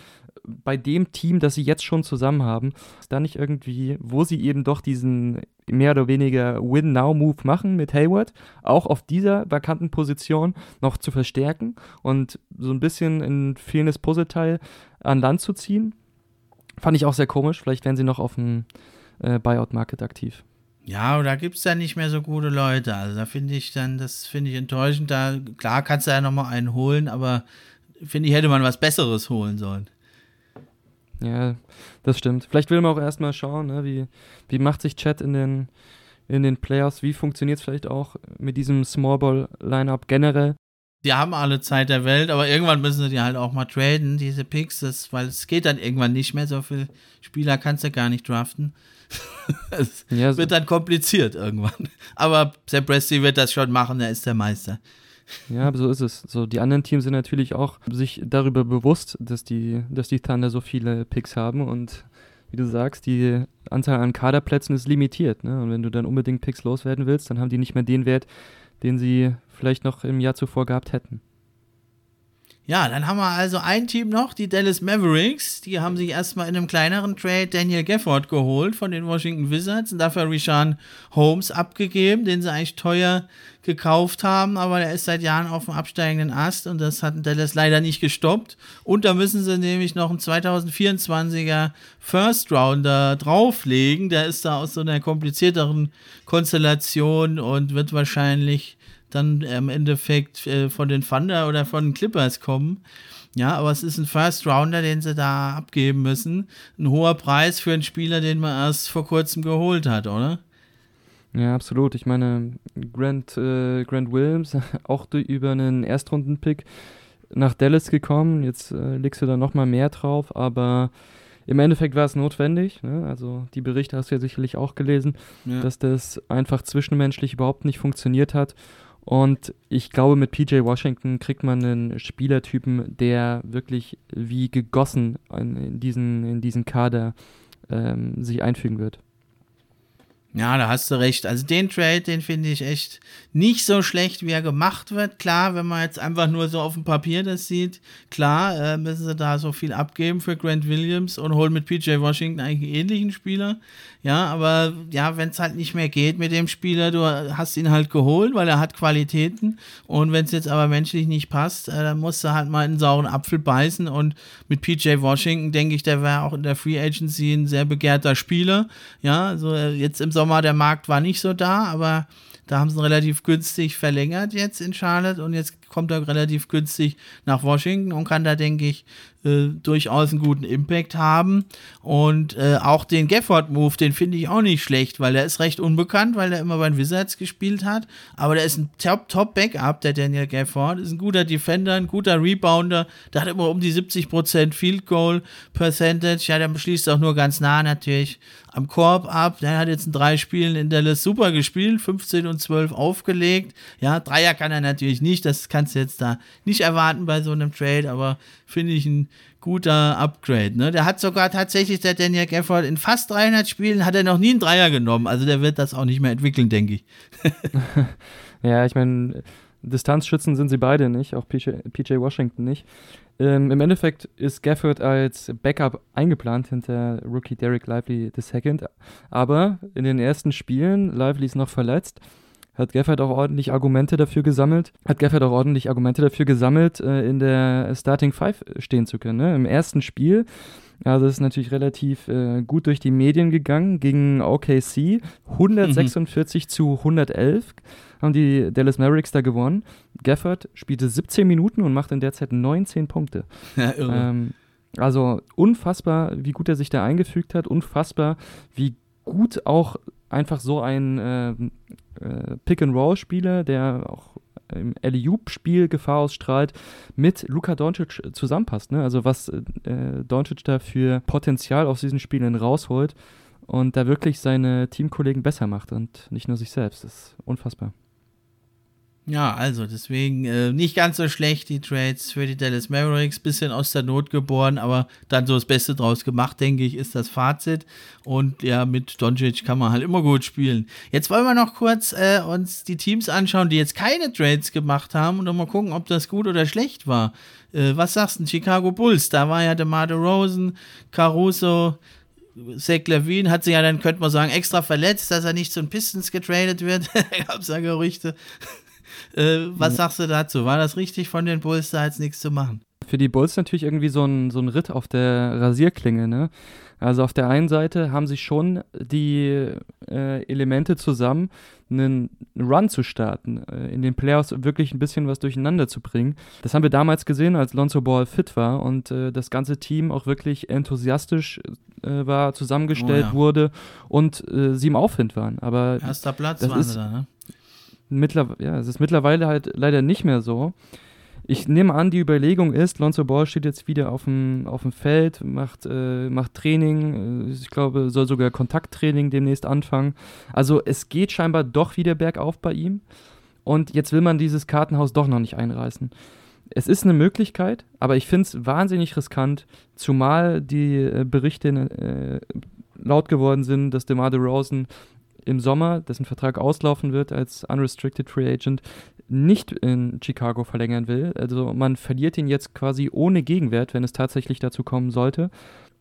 bei dem Team, das sie jetzt schon zusammen haben, ist da nicht irgendwie, wo sie eben doch diesen mehr oder weniger Win-Now-Move machen mit Hayward, auch auf dieser vakanten Position noch zu verstärken und so ein bisschen ein fehlendes Puzzleteil an Land zu ziehen. Fand ich auch sehr komisch. Vielleicht werden sie noch auf dem äh, Buyout-Market aktiv. Ja, da gibt es dann nicht mehr so gute Leute. Also da finde ich dann, das finde ich enttäuschend. Da, klar kannst du ja nochmal einen holen, aber finde ich, hätte man was Besseres holen sollen. Ja, das stimmt. Vielleicht will man auch erstmal schauen, ne, wie, wie macht sich Chat in den, in den Playoffs, wie funktioniert es vielleicht auch mit diesem Smallball-Lineup generell. Die haben alle Zeit der Welt, aber irgendwann müssen sie die halt auch mal traden, diese Picks, das, weil es geht dann irgendwann nicht mehr. So viele Spieler kannst du gar nicht draften. es ja, so. wird dann kompliziert irgendwann. Aber Sam Presti wird das schon machen, er ist der Meister. Ja, so ist es. So, die anderen Teams sind natürlich auch sich darüber bewusst, dass die, dass die Thunder so viele Picks haben und wie du sagst, die Anzahl an Kaderplätzen ist limitiert. Ne? Und wenn du dann unbedingt Picks loswerden willst, dann haben die nicht mehr den Wert, den sie vielleicht noch im Jahr zuvor gehabt hätten. Ja, dann haben wir also ein Team noch, die Dallas Mavericks. Die haben sich erstmal in einem kleineren Trade Daniel Gafford geholt von den Washington Wizards und dafür Rishan Holmes abgegeben, den sie eigentlich teuer gekauft haben, aber der ist seit Jahren auf dem absteigenden Ast und das hat Dallas leider nicht gestoppt. Und da müssen sie nämlich noch einen 2024er First Rounder drauflegen. Der ist da aus so einer komplizierteren Konstellation und wird wahrscheinlich dann im Endeffekt äh, von den Thunder oder von den Clippers kommen. Ja, aber es ist ein First Rounder, den sie da abgeben müssen. Ein hoher Preis für einen Spieler, den man erst vor kurzem geholt hat, oder? Ja, absolut. Ich meine, Grant, äh, Grant Williams, auch über einen Erstrunden-Pick nach Dallas gekommen. Jetzt äh, legst du da nochmal mehr drauf, aber im Endeffekt war es notwendig. Ne? Also die Berichte hast du ja sicherlich auch gelesen, ja. dass das einfach zwischenmenschlich überhaupt nicht funktioniert hat. Und ich glaube, mit PJ Washington kriegt man einen Spielertypen, der wirklich wie gegossen in diesen, in diesen Kader ähm, sich einfügen wird. Ja, da hast du recht. Also den Trade, den finde ich echt nicht so schlecht, wie er gemacht wird. Klar, wenn man jetzt einfach nur so auf dem Papier das sieht, klar, äh, müssen sie da so viel abgeben für Grant Williams und holen mit PJ Washington eigentlich einen ähnlichen Spieler. Ja, aber ja, wenn es halt nicht mehr geht mit dem Spieler, du hast ihn halt geholt, weil er hat Qualitäten. Und wenn es jetzt aber menschlich nicht passt, äh, dann musst du halt mal einen sauren Apfel beißen. Und mit PJ Washington denke ich, der wäre auch in der Free Agency ein sehr begehrter Spieler. Ja, also jetzt im Sommer der Markt war nicht so da, aber da haben sie ihn relativ günstig verlängert jetzt in Charlotte und jetzt kommt er relativ günstig nach Washington und kann da, denke ich, äh, durchaus einen guten Impact haben. Und äh, auch den Gafford-Move, den finde ich auch nicht schlecht, weil der ist recht unbekannt, weil der immer bei den Wizards gespielt hat. Aber der ist ein Top-Backup, der Daniel Gafford. Ist ein guter Defender, ein guter Rebounder. Der hat immer um die 70% Field Goal Percentage. Ja, der beschließt auch nur ganz nah natürlich am Korb ab. Der hat jetzt in drei Spielen in Dallas super gespielt, 15 und 12 aufgelegt. Ja, Dreier kann er natürlich nicht, das kannst du jetzt da nicht erwarten bei so einem Trade, aber finde ich ein guter Upgrade. Ne? Der hat sogar tatsächlich, der Daniel Gafford, in fast 300 Spielen hat er noch nie einen Dreier genommen. Also der wird das auch nicht mehr entwickeln, denke ich. ja, ich meine, Distanzschützen sind sie beide nicht, auch PJ, PJ Washington nicht. Ähm, Im Endeffekt ist Gafford als Backup eingeplant hinter Rookie Derek Lively II. Aber in den ersten Spielen, Lively ist noch verletzt, hat Gafford auch ordentlich Argumente dafür gesammelt, hat Gafford auch ordentlich Argumente dafür gesammelt, äh, in der Starting Five stehen zu können. Ne? Im ersten Spiel, also ist natürlich relativ äh, gut durch die Medien gegangen, gegen OKC, 146 mhm. zu 111 haben die Dallas Mavericks da gewonnen. Gafford spielte 17 Minuten und macht in der Zeit 19 Punkte. Ja, irre. Ähm, also unfassbar, wie gut er sich da eingefügt hat, unfassbar, wie gut auch einfach so ein äh, äh, Pick-and-Roll-Spieler, der auch im Alley-Oop-Spiel Gefahr ausstrahlt, mit Luka Doncic zusammenpasst. Ne? Also was äh, Doncic da für Potenzial aus diesen Spielen rausholt und da wirklich seine Teamkollegen besser macht und nicht nur sich selbst. Das ist unfassbar. Ja, also deswegen äh, nicht ganz so schlecht die Trades für die Dallas Mavericks. Bisschen aus der Not geboren, aber dann so das Beste draus gemacht, denke ich, ist das Fazit. Und ja, mit Doncic kann man halt immer gut spielen. Jetzt wollen wir noch kurz äh, uns die Teams anschauen, die jetzt keine Trades gemacht haben und noch mal gucken, ob das gut oder schlecht war. Äh, was sagst du, Chicago Bulls? Da war ja DeMar Rosen, Caruso, Zach Levine hat sich ja dann, könnte man sagen, extra verletzt, dass er nicht zu den Pistons getradet wird. gab es ja Gerüchte. Äh, was sagst du dazu? War das richtig von den Bulls, da jetzt nichts zu machen? Für die Bulls natürlich irgendwie so ein, so ein Ritt auf der Rasierklinge, ne? Also auf der einen Seite haben sie schon die äh, Elemente zusammen, einen Run zu starten, äh, in den Playoffs wirklich ein bisschen was durcheinander zu bringen. Das haben wir damals gesehen, als Lonzo Ball fit war und äh, das ganze Team auch wirklich enthusiastisch äh, war, zusammengestellt oh, ja. wurde und äh, sie im Aufwind waren. Aber Erster Platz waren sie da, ne? Mittlerweile, ja, es ist mittlerweile halt leider nicht mehr so. Ich nehme an, die Überlegung ist, Lonzo Ball steht jetzt wieder auf dem, auf dem Feld, macht, äh, macht Training, äh, ich glaube, soll sogar Kontakttraining demnächst anfangen. Also es geht scheinbar doch wieder bergauf bei ihm. Und jetzt will man dieses Kartenhaus doch noch nicht einreißen. Es ist eine Möglichkeit, aber ich finde es wahnsinnig riskant, zumal die äh, Berichte äh, laut geworden sind, dass DeMar DeRozan im Sommer, dessen Vertrag auslaufen wird als Unrestricted Free Agent, nicht in Chicago verlängern will. Also man verliert ihn jetzt quasi ohne Gegenwert, wenn es tatsächlich dazu kommen sollte.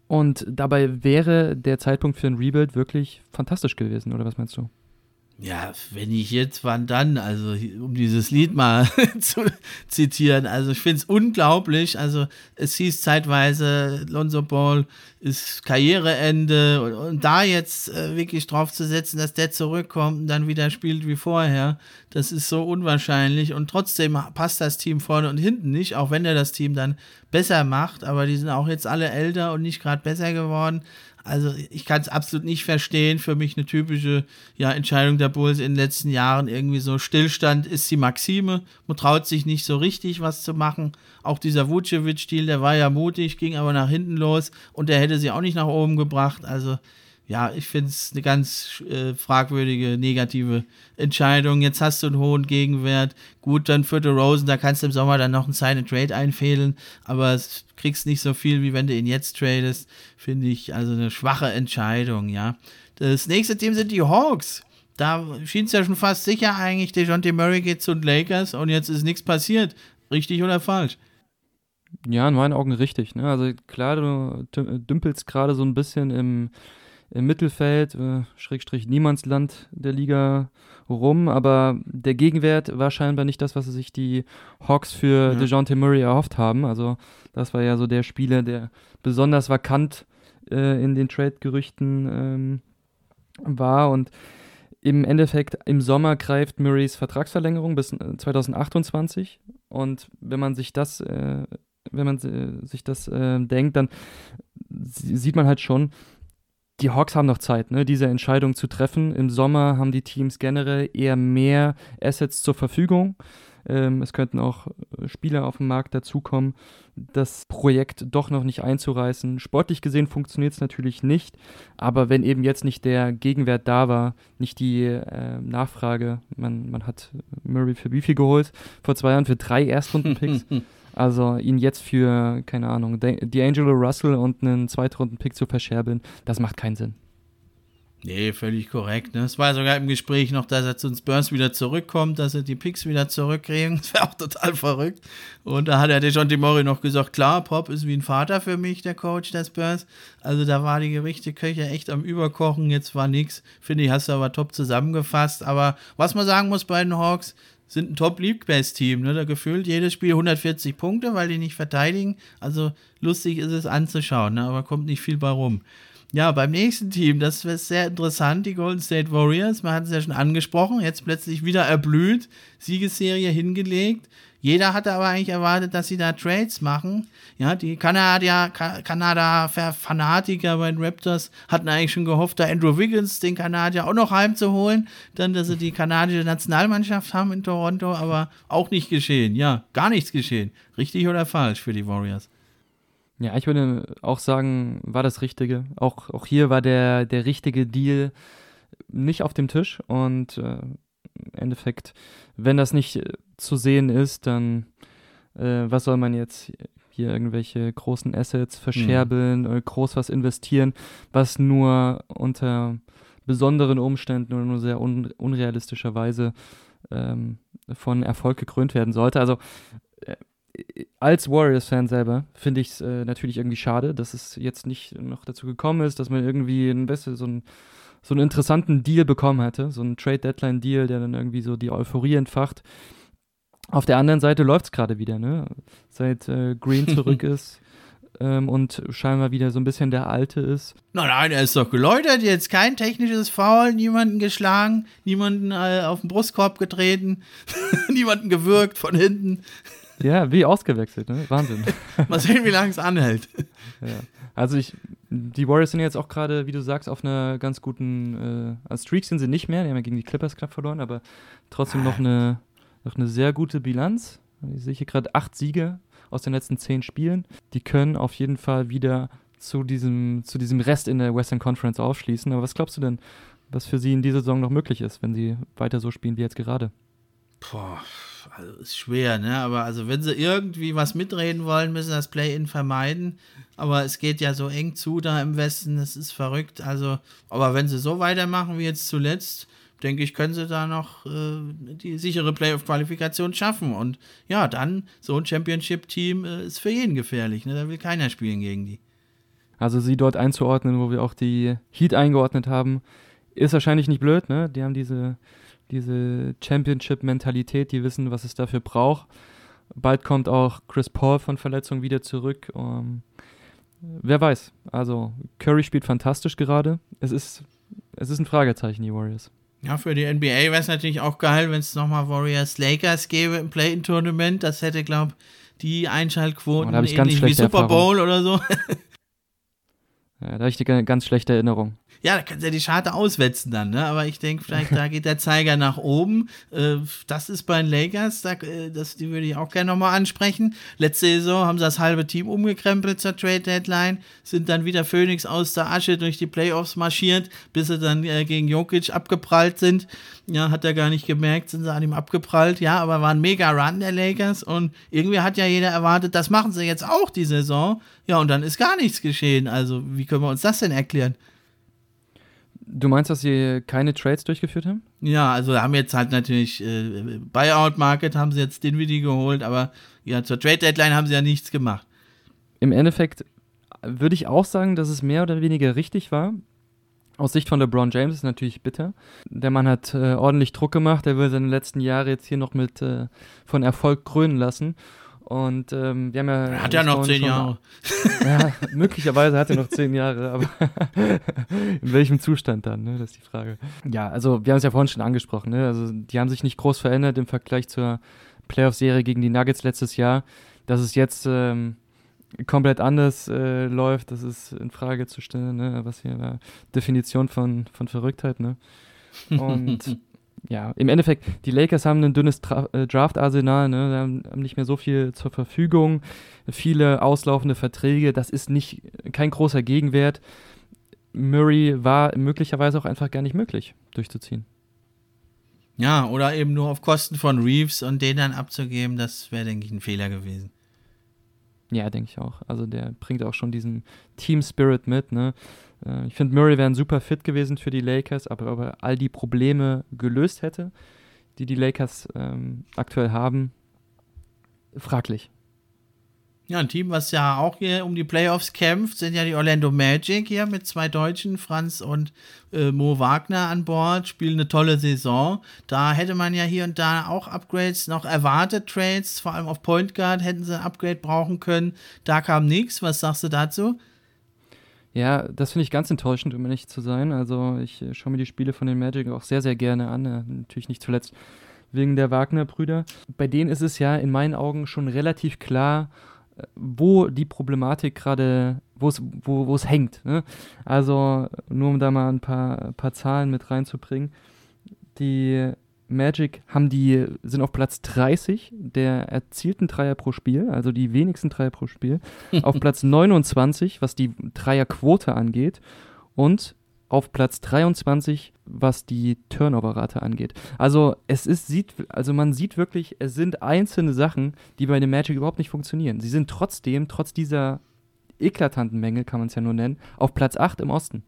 Und dabei wäre der Zeitpunkt für ein Rebuild wirklich fantastisch gewesen, oder was meinst du? Ja, wenn ich jetzt, wann dann? Also, um dieses Lied mal zu zitieren. Also, ich finde es unglaublich. Also, es hieß zeitweise, Lonzo Ball ist Karriereende und, und da jetzt äh, wirklich drauf zu setzen, dass der zurückkommt und dann wieder spielt wie vorher, das ist so unwahrscheinlich. Und trotzdem passt das Team vorne und hinten nicht, auch wenn er das Team dann besser macht. Aber die sind auch jetzt alle älter und nicht gerade besser geworden. Also ich kann es absolut nicht verstehen. Für mich eine typische ja, Entscheidung der Bulls in den letzten Jahren. Irgendwie so Stillstand ist die Maxime. Man traut sich nicht so richtig was zu machen. Auch dieser Vucevic-Stil, der war ja mutig, ging aber nach hinten los und der hätte sie auch nicht nach oben gebracht. Also ja, ich finde es eine ganz äh, fragwürdige, negative Entscheidung. Jetzt hast du einen hohen Gegenwert. Gut, dann für Rosen, da kannst du im Sommer dann noch einen Sign and Trade einfehlen, aber kriegst nicht so viel, wie wenn du ihn jetzt tradest. Finde ich also eine schwache Entscheidung, ja. Das nächste Team sind die Hawks. Da schien es ja schon fast sicher eigentlich, DeJounte Murray geht zu den Lakers und jetzt ist nichts passiert. Richtig oder falsch? Ja, in meinen Augen richtig. Ne? Also klar, du dümpelst gerade so ein bisschen im im Mittelfeld, äh, Schrägstrich Niemandsland der Liga rum, aber der Gegenwert war scheinbar nicht das, was sich die Hawks für ja. DeJounte Murray erhofft haben. Also das war ja so der Spieler, der besonders vakant äh, in den Trade-Gerüchten ähm, war und im Endeffekt im Sommer greift Murrays Vertragsverlängerung bis 2028 äh, und wenn man sich das äh, wenn man äh, sich das äh, denkt, dann sieht man halt schon, die Hawks haben noch Zeit, ne, diese Entscheidung zu treffen. Im Sommer haben die Teams generell eher mehr Assets zur Verfügung. Ähm, es könnten auch äh, Spieler auf dem Markt dazukommen, das Projekt doch noch nicht einzureißen. Sportlich gesehen funktioniert es natürlich nicht, aber wenn eben jetzt nicht der Gegenwert da war, nicht die äh, Nachfrage, man, man hat Murray für wie viel geholt? Vor zwei Jahren für drei Erstrunden-Picks. Also ihn jetzt für, keine Ahnung, D'Angelo Russell und einen Zweitrunden-Pick zu verscherbeln, das macht keinen Sinn. Nee, völlig korrekt. Ne? Es war sogar im Gespräch noch, dass er zu den Spurs wieder zurückkommt, dass er die Picks wieder zurückkriegen. Das wäre auch total verrückt. Und da hat er John Mori noch gesagt, klar, Pop ist wie ein Vater für mich, der Coach der Spurs. Also da war die Gerichteköche echt am Überkochen. Jetzt war nichts. Finde ich, hast du aber top zusammengefasst. Aber was man sagen muss bei den Hawks, sind ein Top-League-Best-Team. Ne? Da gefühlt jedes Spiel 140 Punkte, weil die nicht verteidigen. Also lustig ist es anzuschauen, ne? aber kommt nicht viel bei rum. Ja, beim nächsten Team, das ist sehr interessant, die Golden State Warriors. Man hat es ja schon angesprochen, jetzt plötzlich wieder erblüht, Siegesserie hingelegt. Jeder hatte aber eigentlich erwartet, dass sie da Trades machen. Ja, die Kanadier, Kanada-Fanatiker bei den Raptors hatten eigentlich schon gehofft, da Andrew Wiggins, den Kanadier, auch noch heimzuholen. Dann, dass sie die kanadische Nationalmannschaft haben in Toronto, aber auch nicht geschehen. Ja, gar nichts geschehen. Richtig oder falsch für die Warriors? Ja, ich würde auch sagen, war das Richtige. Auch, auch hier war der, der richtige Deal nicht auf dem Tisch und äh, im Endeffekt, wenn das nicht äh, zu sehen ist, dann äh, was soll man jetzt hier irgendwelche großen Assets verscherbeln mhm. oder groß was investieren, was nur unter besonderen Umständen oder nur sehr un unrealistischerweise ähm, von Erfolg gekrönt werden sollte. Also äh, als Warriors-Fan selber finde ich es äh, natürlich irgendwie schade, dass es jetzt nicht noch dazu gekommen ist, dass man irgendwie ein bisschen so, ein, so einen interessanten Deal bekommen hätte, so einen Trade-Deadline-Deal, der dann irgendwie so die Euphorie entfacht. Auf der anderen Seite läuft es gerade wieder, ne? Seit äh, Green zurück ist ähm, und scheinbar wieder so ein bisschen der Alte ist. Nein, nein, er ist doch geläutert, jetzt kein technisches Foul, niemanden geschlagen, niemanden äh, auf den Brustkorb getreten, niemanden gewürgt von hinten. Ja, wie ausgewechselt, ne? Wahnsinn. Mal sehen, wie lange es anhält. Ja. Also ich, die Warriors sind jetzt auch gerade, wie du sagst, auf einer ganz guten, äh, als Streak sind sie nicht mehr, die haben ja gegen die Clippers knapp verloren, aber trotzdem noch eine, noch eine sehr gute Bilanz. Ich sehe hier gerade acht Siege aus den letzten zehn Spielen. Die können auf jeden Fall wieder zu diesem, zu diesem Rest in der Western Conference aufschließen. Aber was glaubst du denn, was für sie in dieser Saison noch möglich ist, wenn sie weiter so spielen wie jetzt gerade? Boah, also ist schwer, ne? Aber also wenn sie irgendwie was mitreden wollen, müssen das Play-In vermeiden. Aber es geht ja so eng zu da im Westen, das ist verrückt. Also, aber wenn sie so weitermachen wie jetzt zuletzt, denke ich, können sie da noch äh, die sichere Playoff-Qualifikation schaffen. Und ja, dann so ein Championship-Team äh, ist für jeden gefährlich. Ne? Da will keiner spielen gegen die. Also sie dort einzuordnen, wo wir auch die Heat eingeordnet haben, ist wahrscheinlich nicht blöd. Ne? Die haben diese, diese Championship-Mentalität, die wissen, was es dafür braucht. Bald kommt auch Chris Paul von Verletzung wieder zurück. Um, wer weiß. Also Curry spielt fantastisch gerade. Es ist, es ist ein Fragezeichen, die Warriors. Ja, für die NBA wäre es natürlich auch geil, wenn es nochmal Warriors Lakers gäbe im Play-In-Tournament. Das hätte, glaube ich, die Einschaltquoten oh, ähnlich wie Super Bowl oder so. ja, da habe ich eine ganz schlechte Erinnerung. Ja, da können sie ja die Scharte auswetzen dann, ne? Aber ich denke, vielleicht da geht der Zeiger nach oben. Äh, das ist bei den Lakers, da, äh, das, die würde ich auch gerne nochmal ansprechen. Letzte Saison haben sie das halbe Team umgekrempelt zur Trade Deadline, sind dann wieder Phoenix aus der Asche durch die Playoffs marschiert, bis sie dann äh, gegen Jokic abgeprallt sind. Ja, hat er gar nicht gemerkt, sind sie an ihm abgeprallt. Ja, aber war ein mega Run der Lakers und irgendwie hat ja jeder erwartet, das machen sie jetzt auch die Saison. Ja, und dann ist gar nichts geschehen. Also, wie können wir uns das denn erklären? Du meinst, dass sie keine Trades durchgeführt haben? Ja, also haben jetzt halt natürlich äh, Buyout Market haben sie jetzt den Dinwiddie geholt, aber ja, zur Trade Deadline haben sie ja nichts gemacht. Im Endeffekt würde ich auch sagen, dass es mehr oder weniger richtig war. Aus Sicht von LeBron James ist natürlich bitter. Der Mann hat äh, ordentlich Druck gemacht. Er will seine letzten Jahre jetzt hier noch mit äh, von Erfolg krönen lassen. Und ähm, wir haben ja. Er hat ja noch zehn Jahre. ja, möglicherweise hat er noch zehn Jahre, aber in welchem Zustand dann, ne? Das ist die Frage. Ja, also wir haben es ja vorhin schon angesprochen, ne? Also die haben sich nicht groß verändert im Vergleich zur Playoff-Serie gegen die Nuggets letztes Jahr. Dass es jetzt ähm, komplett anders äh, läuft, das ist in Frage zu stellen, ne? Was hier war Definition von, von Verrücktheit, ne? Und ja, im Endeffekt, die Lakers haben ein dünnes äh, Draft-Arsenal, ne? haben, haben nicht mehr so viel zur Verfügung, viele auslaufende Verträge, das ist nicht kein großer Gegenwert. Murray war möglicherweise auch einfach gar nicht möglich durchzuziehen. Ja, oder eben nur auf Kosten von Reeves und den dann abzugeben, das wäre, denke ich, ein Fehler gewesen. Ja, denke ich auch. Also der bringt auch schon diesen Team Spirit mit, ne? Äh, ich finde, Murray wäre ein super Fit gewesen für die Lakers, aber ob er all die Probleme gelöst hätte, die die Lakers ähm, aktuell haben, fraglich. Ja, ein Team, was ja auch hier um die Playoffs kämpft, sind ja die Orlando Magic hier mit zwei Deutschen, Franz und äh, Mo Wagner an Bord, spielen eine tolle Saison. Da hätte man ja hier und da auch Upgrades noch erwartet, Trades, vor allem auf Point Guard hätten sie ein Upgrade brauchen können. Da kam nichts. Was sagst du dazu? Ja, das finde ich ganz enttäuschend, um ehrlich zu sein. Also ich äh, schaue mir die Spiele von den Magic auch sehr, sehr gerne an. Äh, natürlich nicht zuletzt wegen der Wagner-Brüder. Bei denen ist es ja in meinen Augen schon relativ klar, äh, wo die Problematik gerade, wo es hängt. Ne? Also nur um da mal ein paar, paar Zahlen mit reinzubringen. Die Magic haben die, sind auf Platz 30 der erzielten Dreier pro Spiel, also die wenigsten Dreier pro Spiel. auf Platz 29, was die Dreierquote angeht. Und auf Platz 23, was die Turnover-Rate angeht. Also es ist, sieht, also man sieht wirklich, es sind einzelne Sachen, die bei dem Magic überhaupt nicht funktionieren. Sie sind trotzdem, trotz dieser eklatanten Mängel, kann man es ja nur nennen, auf Platz 8 im Osten.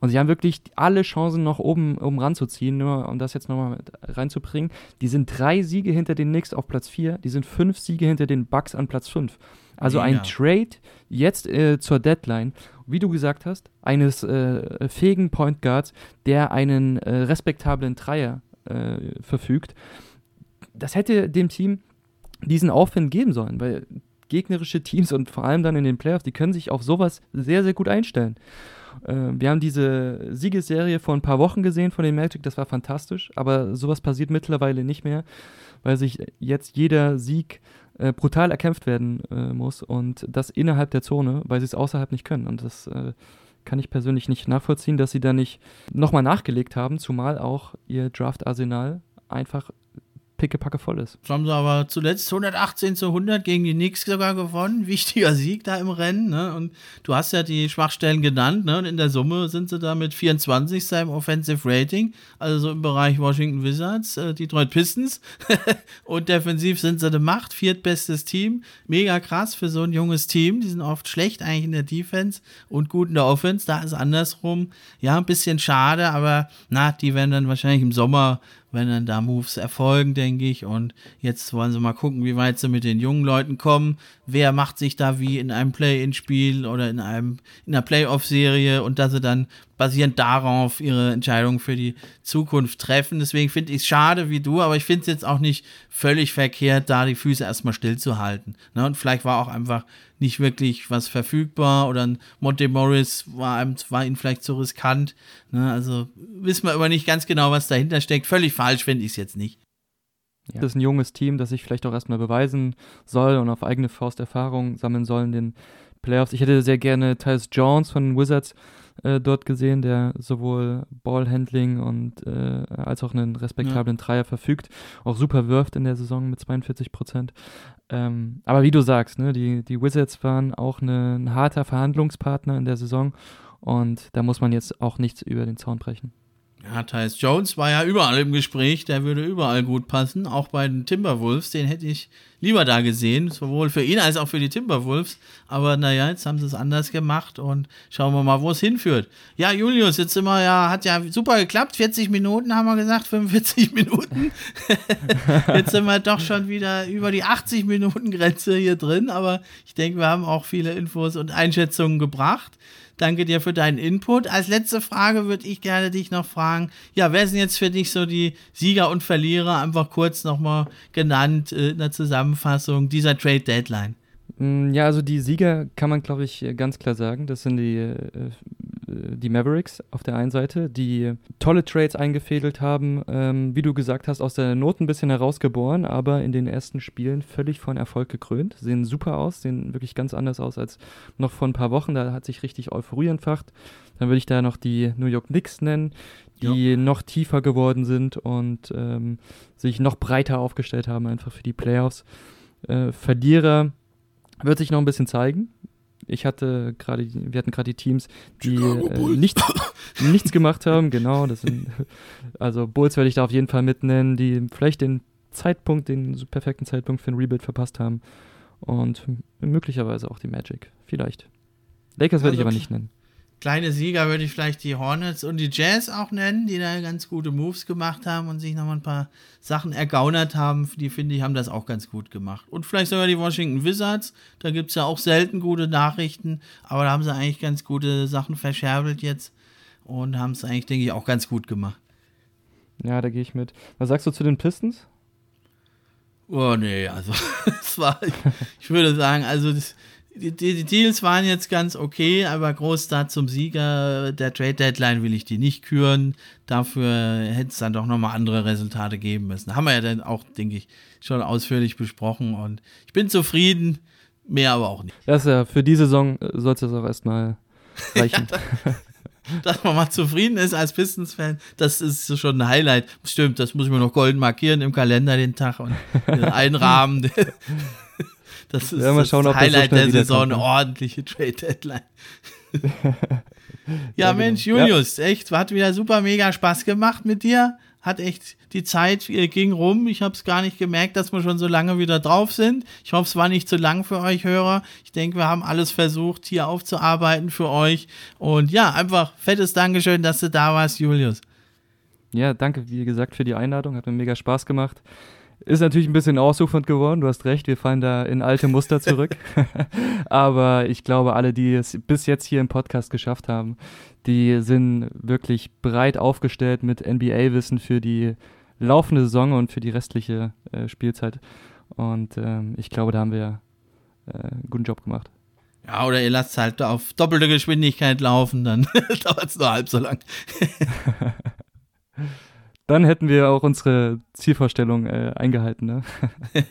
Und sie haben wirklich alle Chancen noch oben, oben ranzuziehen, nur um das jetzt nochmal reinzubringen. Die sind drei Siege hinter den Knicks auf Platz 4, die sind fünf Siege hinter den Bucks an Platz 5. Also ja. ein Trade jetzt äh, zur Deadline, wie du gesagt hast, eines äh, fähigen Point Guards, der einen äh, respektablen Dreier äh, verfügt. Das hätte dem Team diesen Aufwind geben sollen, weil gegnerische Teams und vor allem dann in den Playoffs, die können sich auf sowas sehr, sehr gut einstellen. Äh, wir haben diese Siegesserie vor ein paar Wochen gesehen von den Magic, das war fantastisch, aber sowas passiert mittlerweile nicht mehr, weil sich jetzt jeder Sieg äh, brutal erkämpft werden äh, muss und das innerhalb der Zone, weil sie es außerhalb nicht können. Und das äh, kann ich persönlich nicht nachvollziehen, dass sie da nicht nochmal nachgelegt haben, zumal auch ihr Draft-Arsenal einfach pickepacke voll ist. Das haben sie aber zuletzt 118 zu 100 gegen die Knicks sogar gewonnen. Wichtiger Sieg da im Rennen. Ne? Und du hast ja die Schwachstellen genannt. Ne? Und in der Summe sind sie da mit 24 im Offensive Rating. Also so im Bereich Washington Wizards, äh, Detroit Pistons. und defensiv sind sie eine Macht. Viertbestes Team. Mega krass für so ein junges Team. Die sind oft schlecht eigentlich in der Defense und gut in der Offense. Da ist andersrum. Ja, ein bisschen schade, aber na, die werden dann wahrscheinlich im Sommer wenn dann da Moves erfolgen, denke ich. Und jetzt wollen sie mal gucken, wie weit sie mit den jungen Leuten kommen. Wer macht sich da wie in einem Play-in-Spiel oder in einem in einer Playoff-Serie und dass sie dann basierend darauf ihre Entscheidungen für die Zukunft treffen. Deswegen finde ich es schade wie du, aber ich finde es jetzt auch nicht völlig verkehrt, da die Füße erstmal stillzuhalten. Ne? Und vielleicht war auch einfach nicht wirklich was verfügbar oder ein Monte Morris war, war ihnen vielleicht zu riskant. Ne? Also wissen wir aber nicht ganz genau, was dahinter steckt. Völlig falsch finde ich es jetzt nicht. Ja. Das ist ein junges Team, das sich vielleicht auch erstmal beweisen soll und auf eigene Faust Erfahrung sammeln soll in den Playoffs. Ich hätte sehr gerne Tyus Jones von den Wizards äh, dort gesehen, der sowohl Ballhandling und äh, als auch einen respektablen ja. Dreier verfügt, auch super wirft in der Saison mit 42 Prozent. Ähm, aber wie du sagst, ne, die, die Wizards waren auch eine, ein harter Verhandlungspartner in der Saison und da muss man jetzt auch nichts über den Zaun brechen. Ja, Tyus Jones war ja überall im Gespräch, der würde überall gut passen, auch bei den Timberwolves, den hätte ich lieber da gesehen, sowohl für ihn als auch für die Timberwolves. Aber naja, jetzt haben sie es anders gemacht und schauen wir mal, wo es hinführt. Ja, Julius, jetzt sind wir ja, hat ja super geklappt, 40 Minuten haben wir gesagt, 45 Minuten. jetzt sind wir doch schon wieder über die 80 Minuten Grenze hier drin, aber ich denke, wir haben auch viele Infos und Einschätzungen gebracht. Danke dir für deinen Input. Als letzte Frage würde ich gerne dich noch fragen, ja, wer sind jetzt für dich so die Sieger und Verlierer, einfach kurz nochmal genannt äh, in der Zusammenfassung dieser Trade Deadline? Mm, ja, also die Sieger kann man, glaube ich, ganz klar sagen. Das sind die, äh, die Mavericks auf der einen Seite, die tolle Trades eingefädelt haben, ähm, wie du gesagt hast, aus der Not ein bisschen herausgeboren, aber in den ersten Spielen völlig von Erfolg gekrönt. Sehen super aus, sehen wirklich ganz anders aus als noch vor ein paar Wochen. Da hat sich richtig Euphorie entfacht. Dann würde ich da noch die New York Knicks nennen, die ja. noch tiefer geworden sind und ähm, sich noch breiter aufgestellt haben, einfach für die Playoffs. Äh, Verlierer wird sich noch ein bisschen zeigen. Ich hatte gerade, wir hatten gerade die Teams, die äh, nicht, nichts gemacht haben, genau. Das sind, also Bulls werde ich da auf jeden Fall mitnennen, die vielleicht den Zeitpunkt, den perfekten Zeitpunkt für ein Rebuild verpasst haben. Und möglicherweise auch die Magic. Vielleicht. Lakers werde also, ich aber nicht nennen. Kleine Sieger würde ich vielleicht die Hornets und die Jazz auch nennen, die da ganz gute Moves gemacht haben und sich nochmal ein paar Sachen ergaunert haben. Die finde ich, haben das auch ganz gut gemacht. Und vielleicht sogar die Washington Wizards. Da gibt es ja auch selten gute Nachrichten, aber da haben sie eigentlich ganz gute Sachen verscherbelt jetzt und haben es eigentlich, denke ich, auch ganz gut gemacht. Ja, da gehe ich mit. Was sagst du zu den Pistons? Oh, nee, also, es war, ich, ich würde sagen, also, das, die, die, Deals waren jetzt ganz okay, aber Großstadt zum Sieger der Trade Deadline will ich die nicht küren. Dafür hätte es dann doch nochmal andere Resultate geben müssen. Haben wir ja dann auch, denke ich, schon ausführlich besprochen und ich bin zufrieden, mehr aber auch nicht. Das ja, für die Saison äh, sollte es auch erstmal reichen. ja, dass man mal zufrieden ist als Pistons-Fan, das ist schon ein Highlight. Stimmt, das muss ich mir noch golden markieren im Kalender den Tag und einrahmen. Das ist ja, mal schauen, das Highlight so der Saison, eine ordentliche Trade-Deadline. Ja, ja Mensch, genau. Julius, ja. echt, hat wieder super mega Spaß gemacht mit dir. Hat echt, die Zeit äh, ging rum. Ich habe es gar nicht gemerkt, dass wir schon so lange wieder drauf sind. Ich hoffe, es war nicht zu lang für euch Hörer. Ich denke, wir haben alles versucht, hier aufzuarbeiten für euch. Und ja, einfach fettes Dankeschön, dass du da warst, Julius. Ja, danke, wie gesagt, für die Einladung. Hat mir mega Spaß gemacht. Ist natürlich ein bisschen ausufernd geworden, du hast recht, wir fallen da in alte Muster zurück. Aber ich glaube, alle, die es bis jetzt hier im Podcast geschafft haben, die sind wirklich breit aufgestellt mit NBA-Wissen für die laufende Saison und für die restliche äh, Spielzeit. Und ähm, ich glaube, da haben wir äh, einen guten Job gemacht. Ja, oder ihr lasst es halt auf doppelte Geschwindigkeit laufen, dann dauert es nur halb so lang. Dann hätten wir auch unsere Zielvorstellung äh, eingehalten. Ne?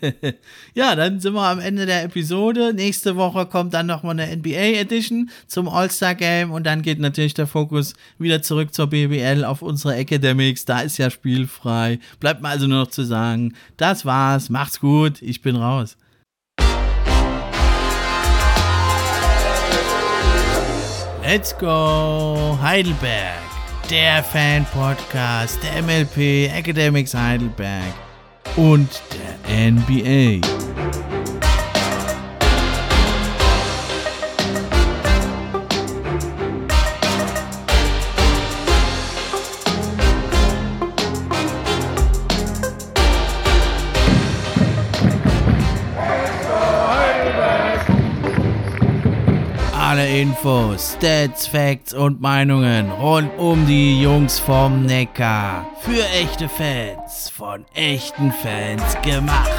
ja, dann sind wir am Ende der Episode. Nächste Woche kommt dann nochmal eine NBA Edition zum All-Star Game und dann geht natürlich der Fokus wieder zurück zur BBL auf unsere Academics. Da ist ja spielfrei. Bleibt mir also nur noch zu sagen, das war's. Macht's gut. Ich bin raus. Let's go Heidelberg der Fan-Podcast der MLP Academics Heidelberg und der NBA. Infos, Stats, Facts und Meinungen rund um die Jungs vom Neckar. Für echte Fans, von echten Fans gemacht.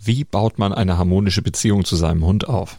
Wie baut man eine harmonische Beziehung zu seinem Hund auf?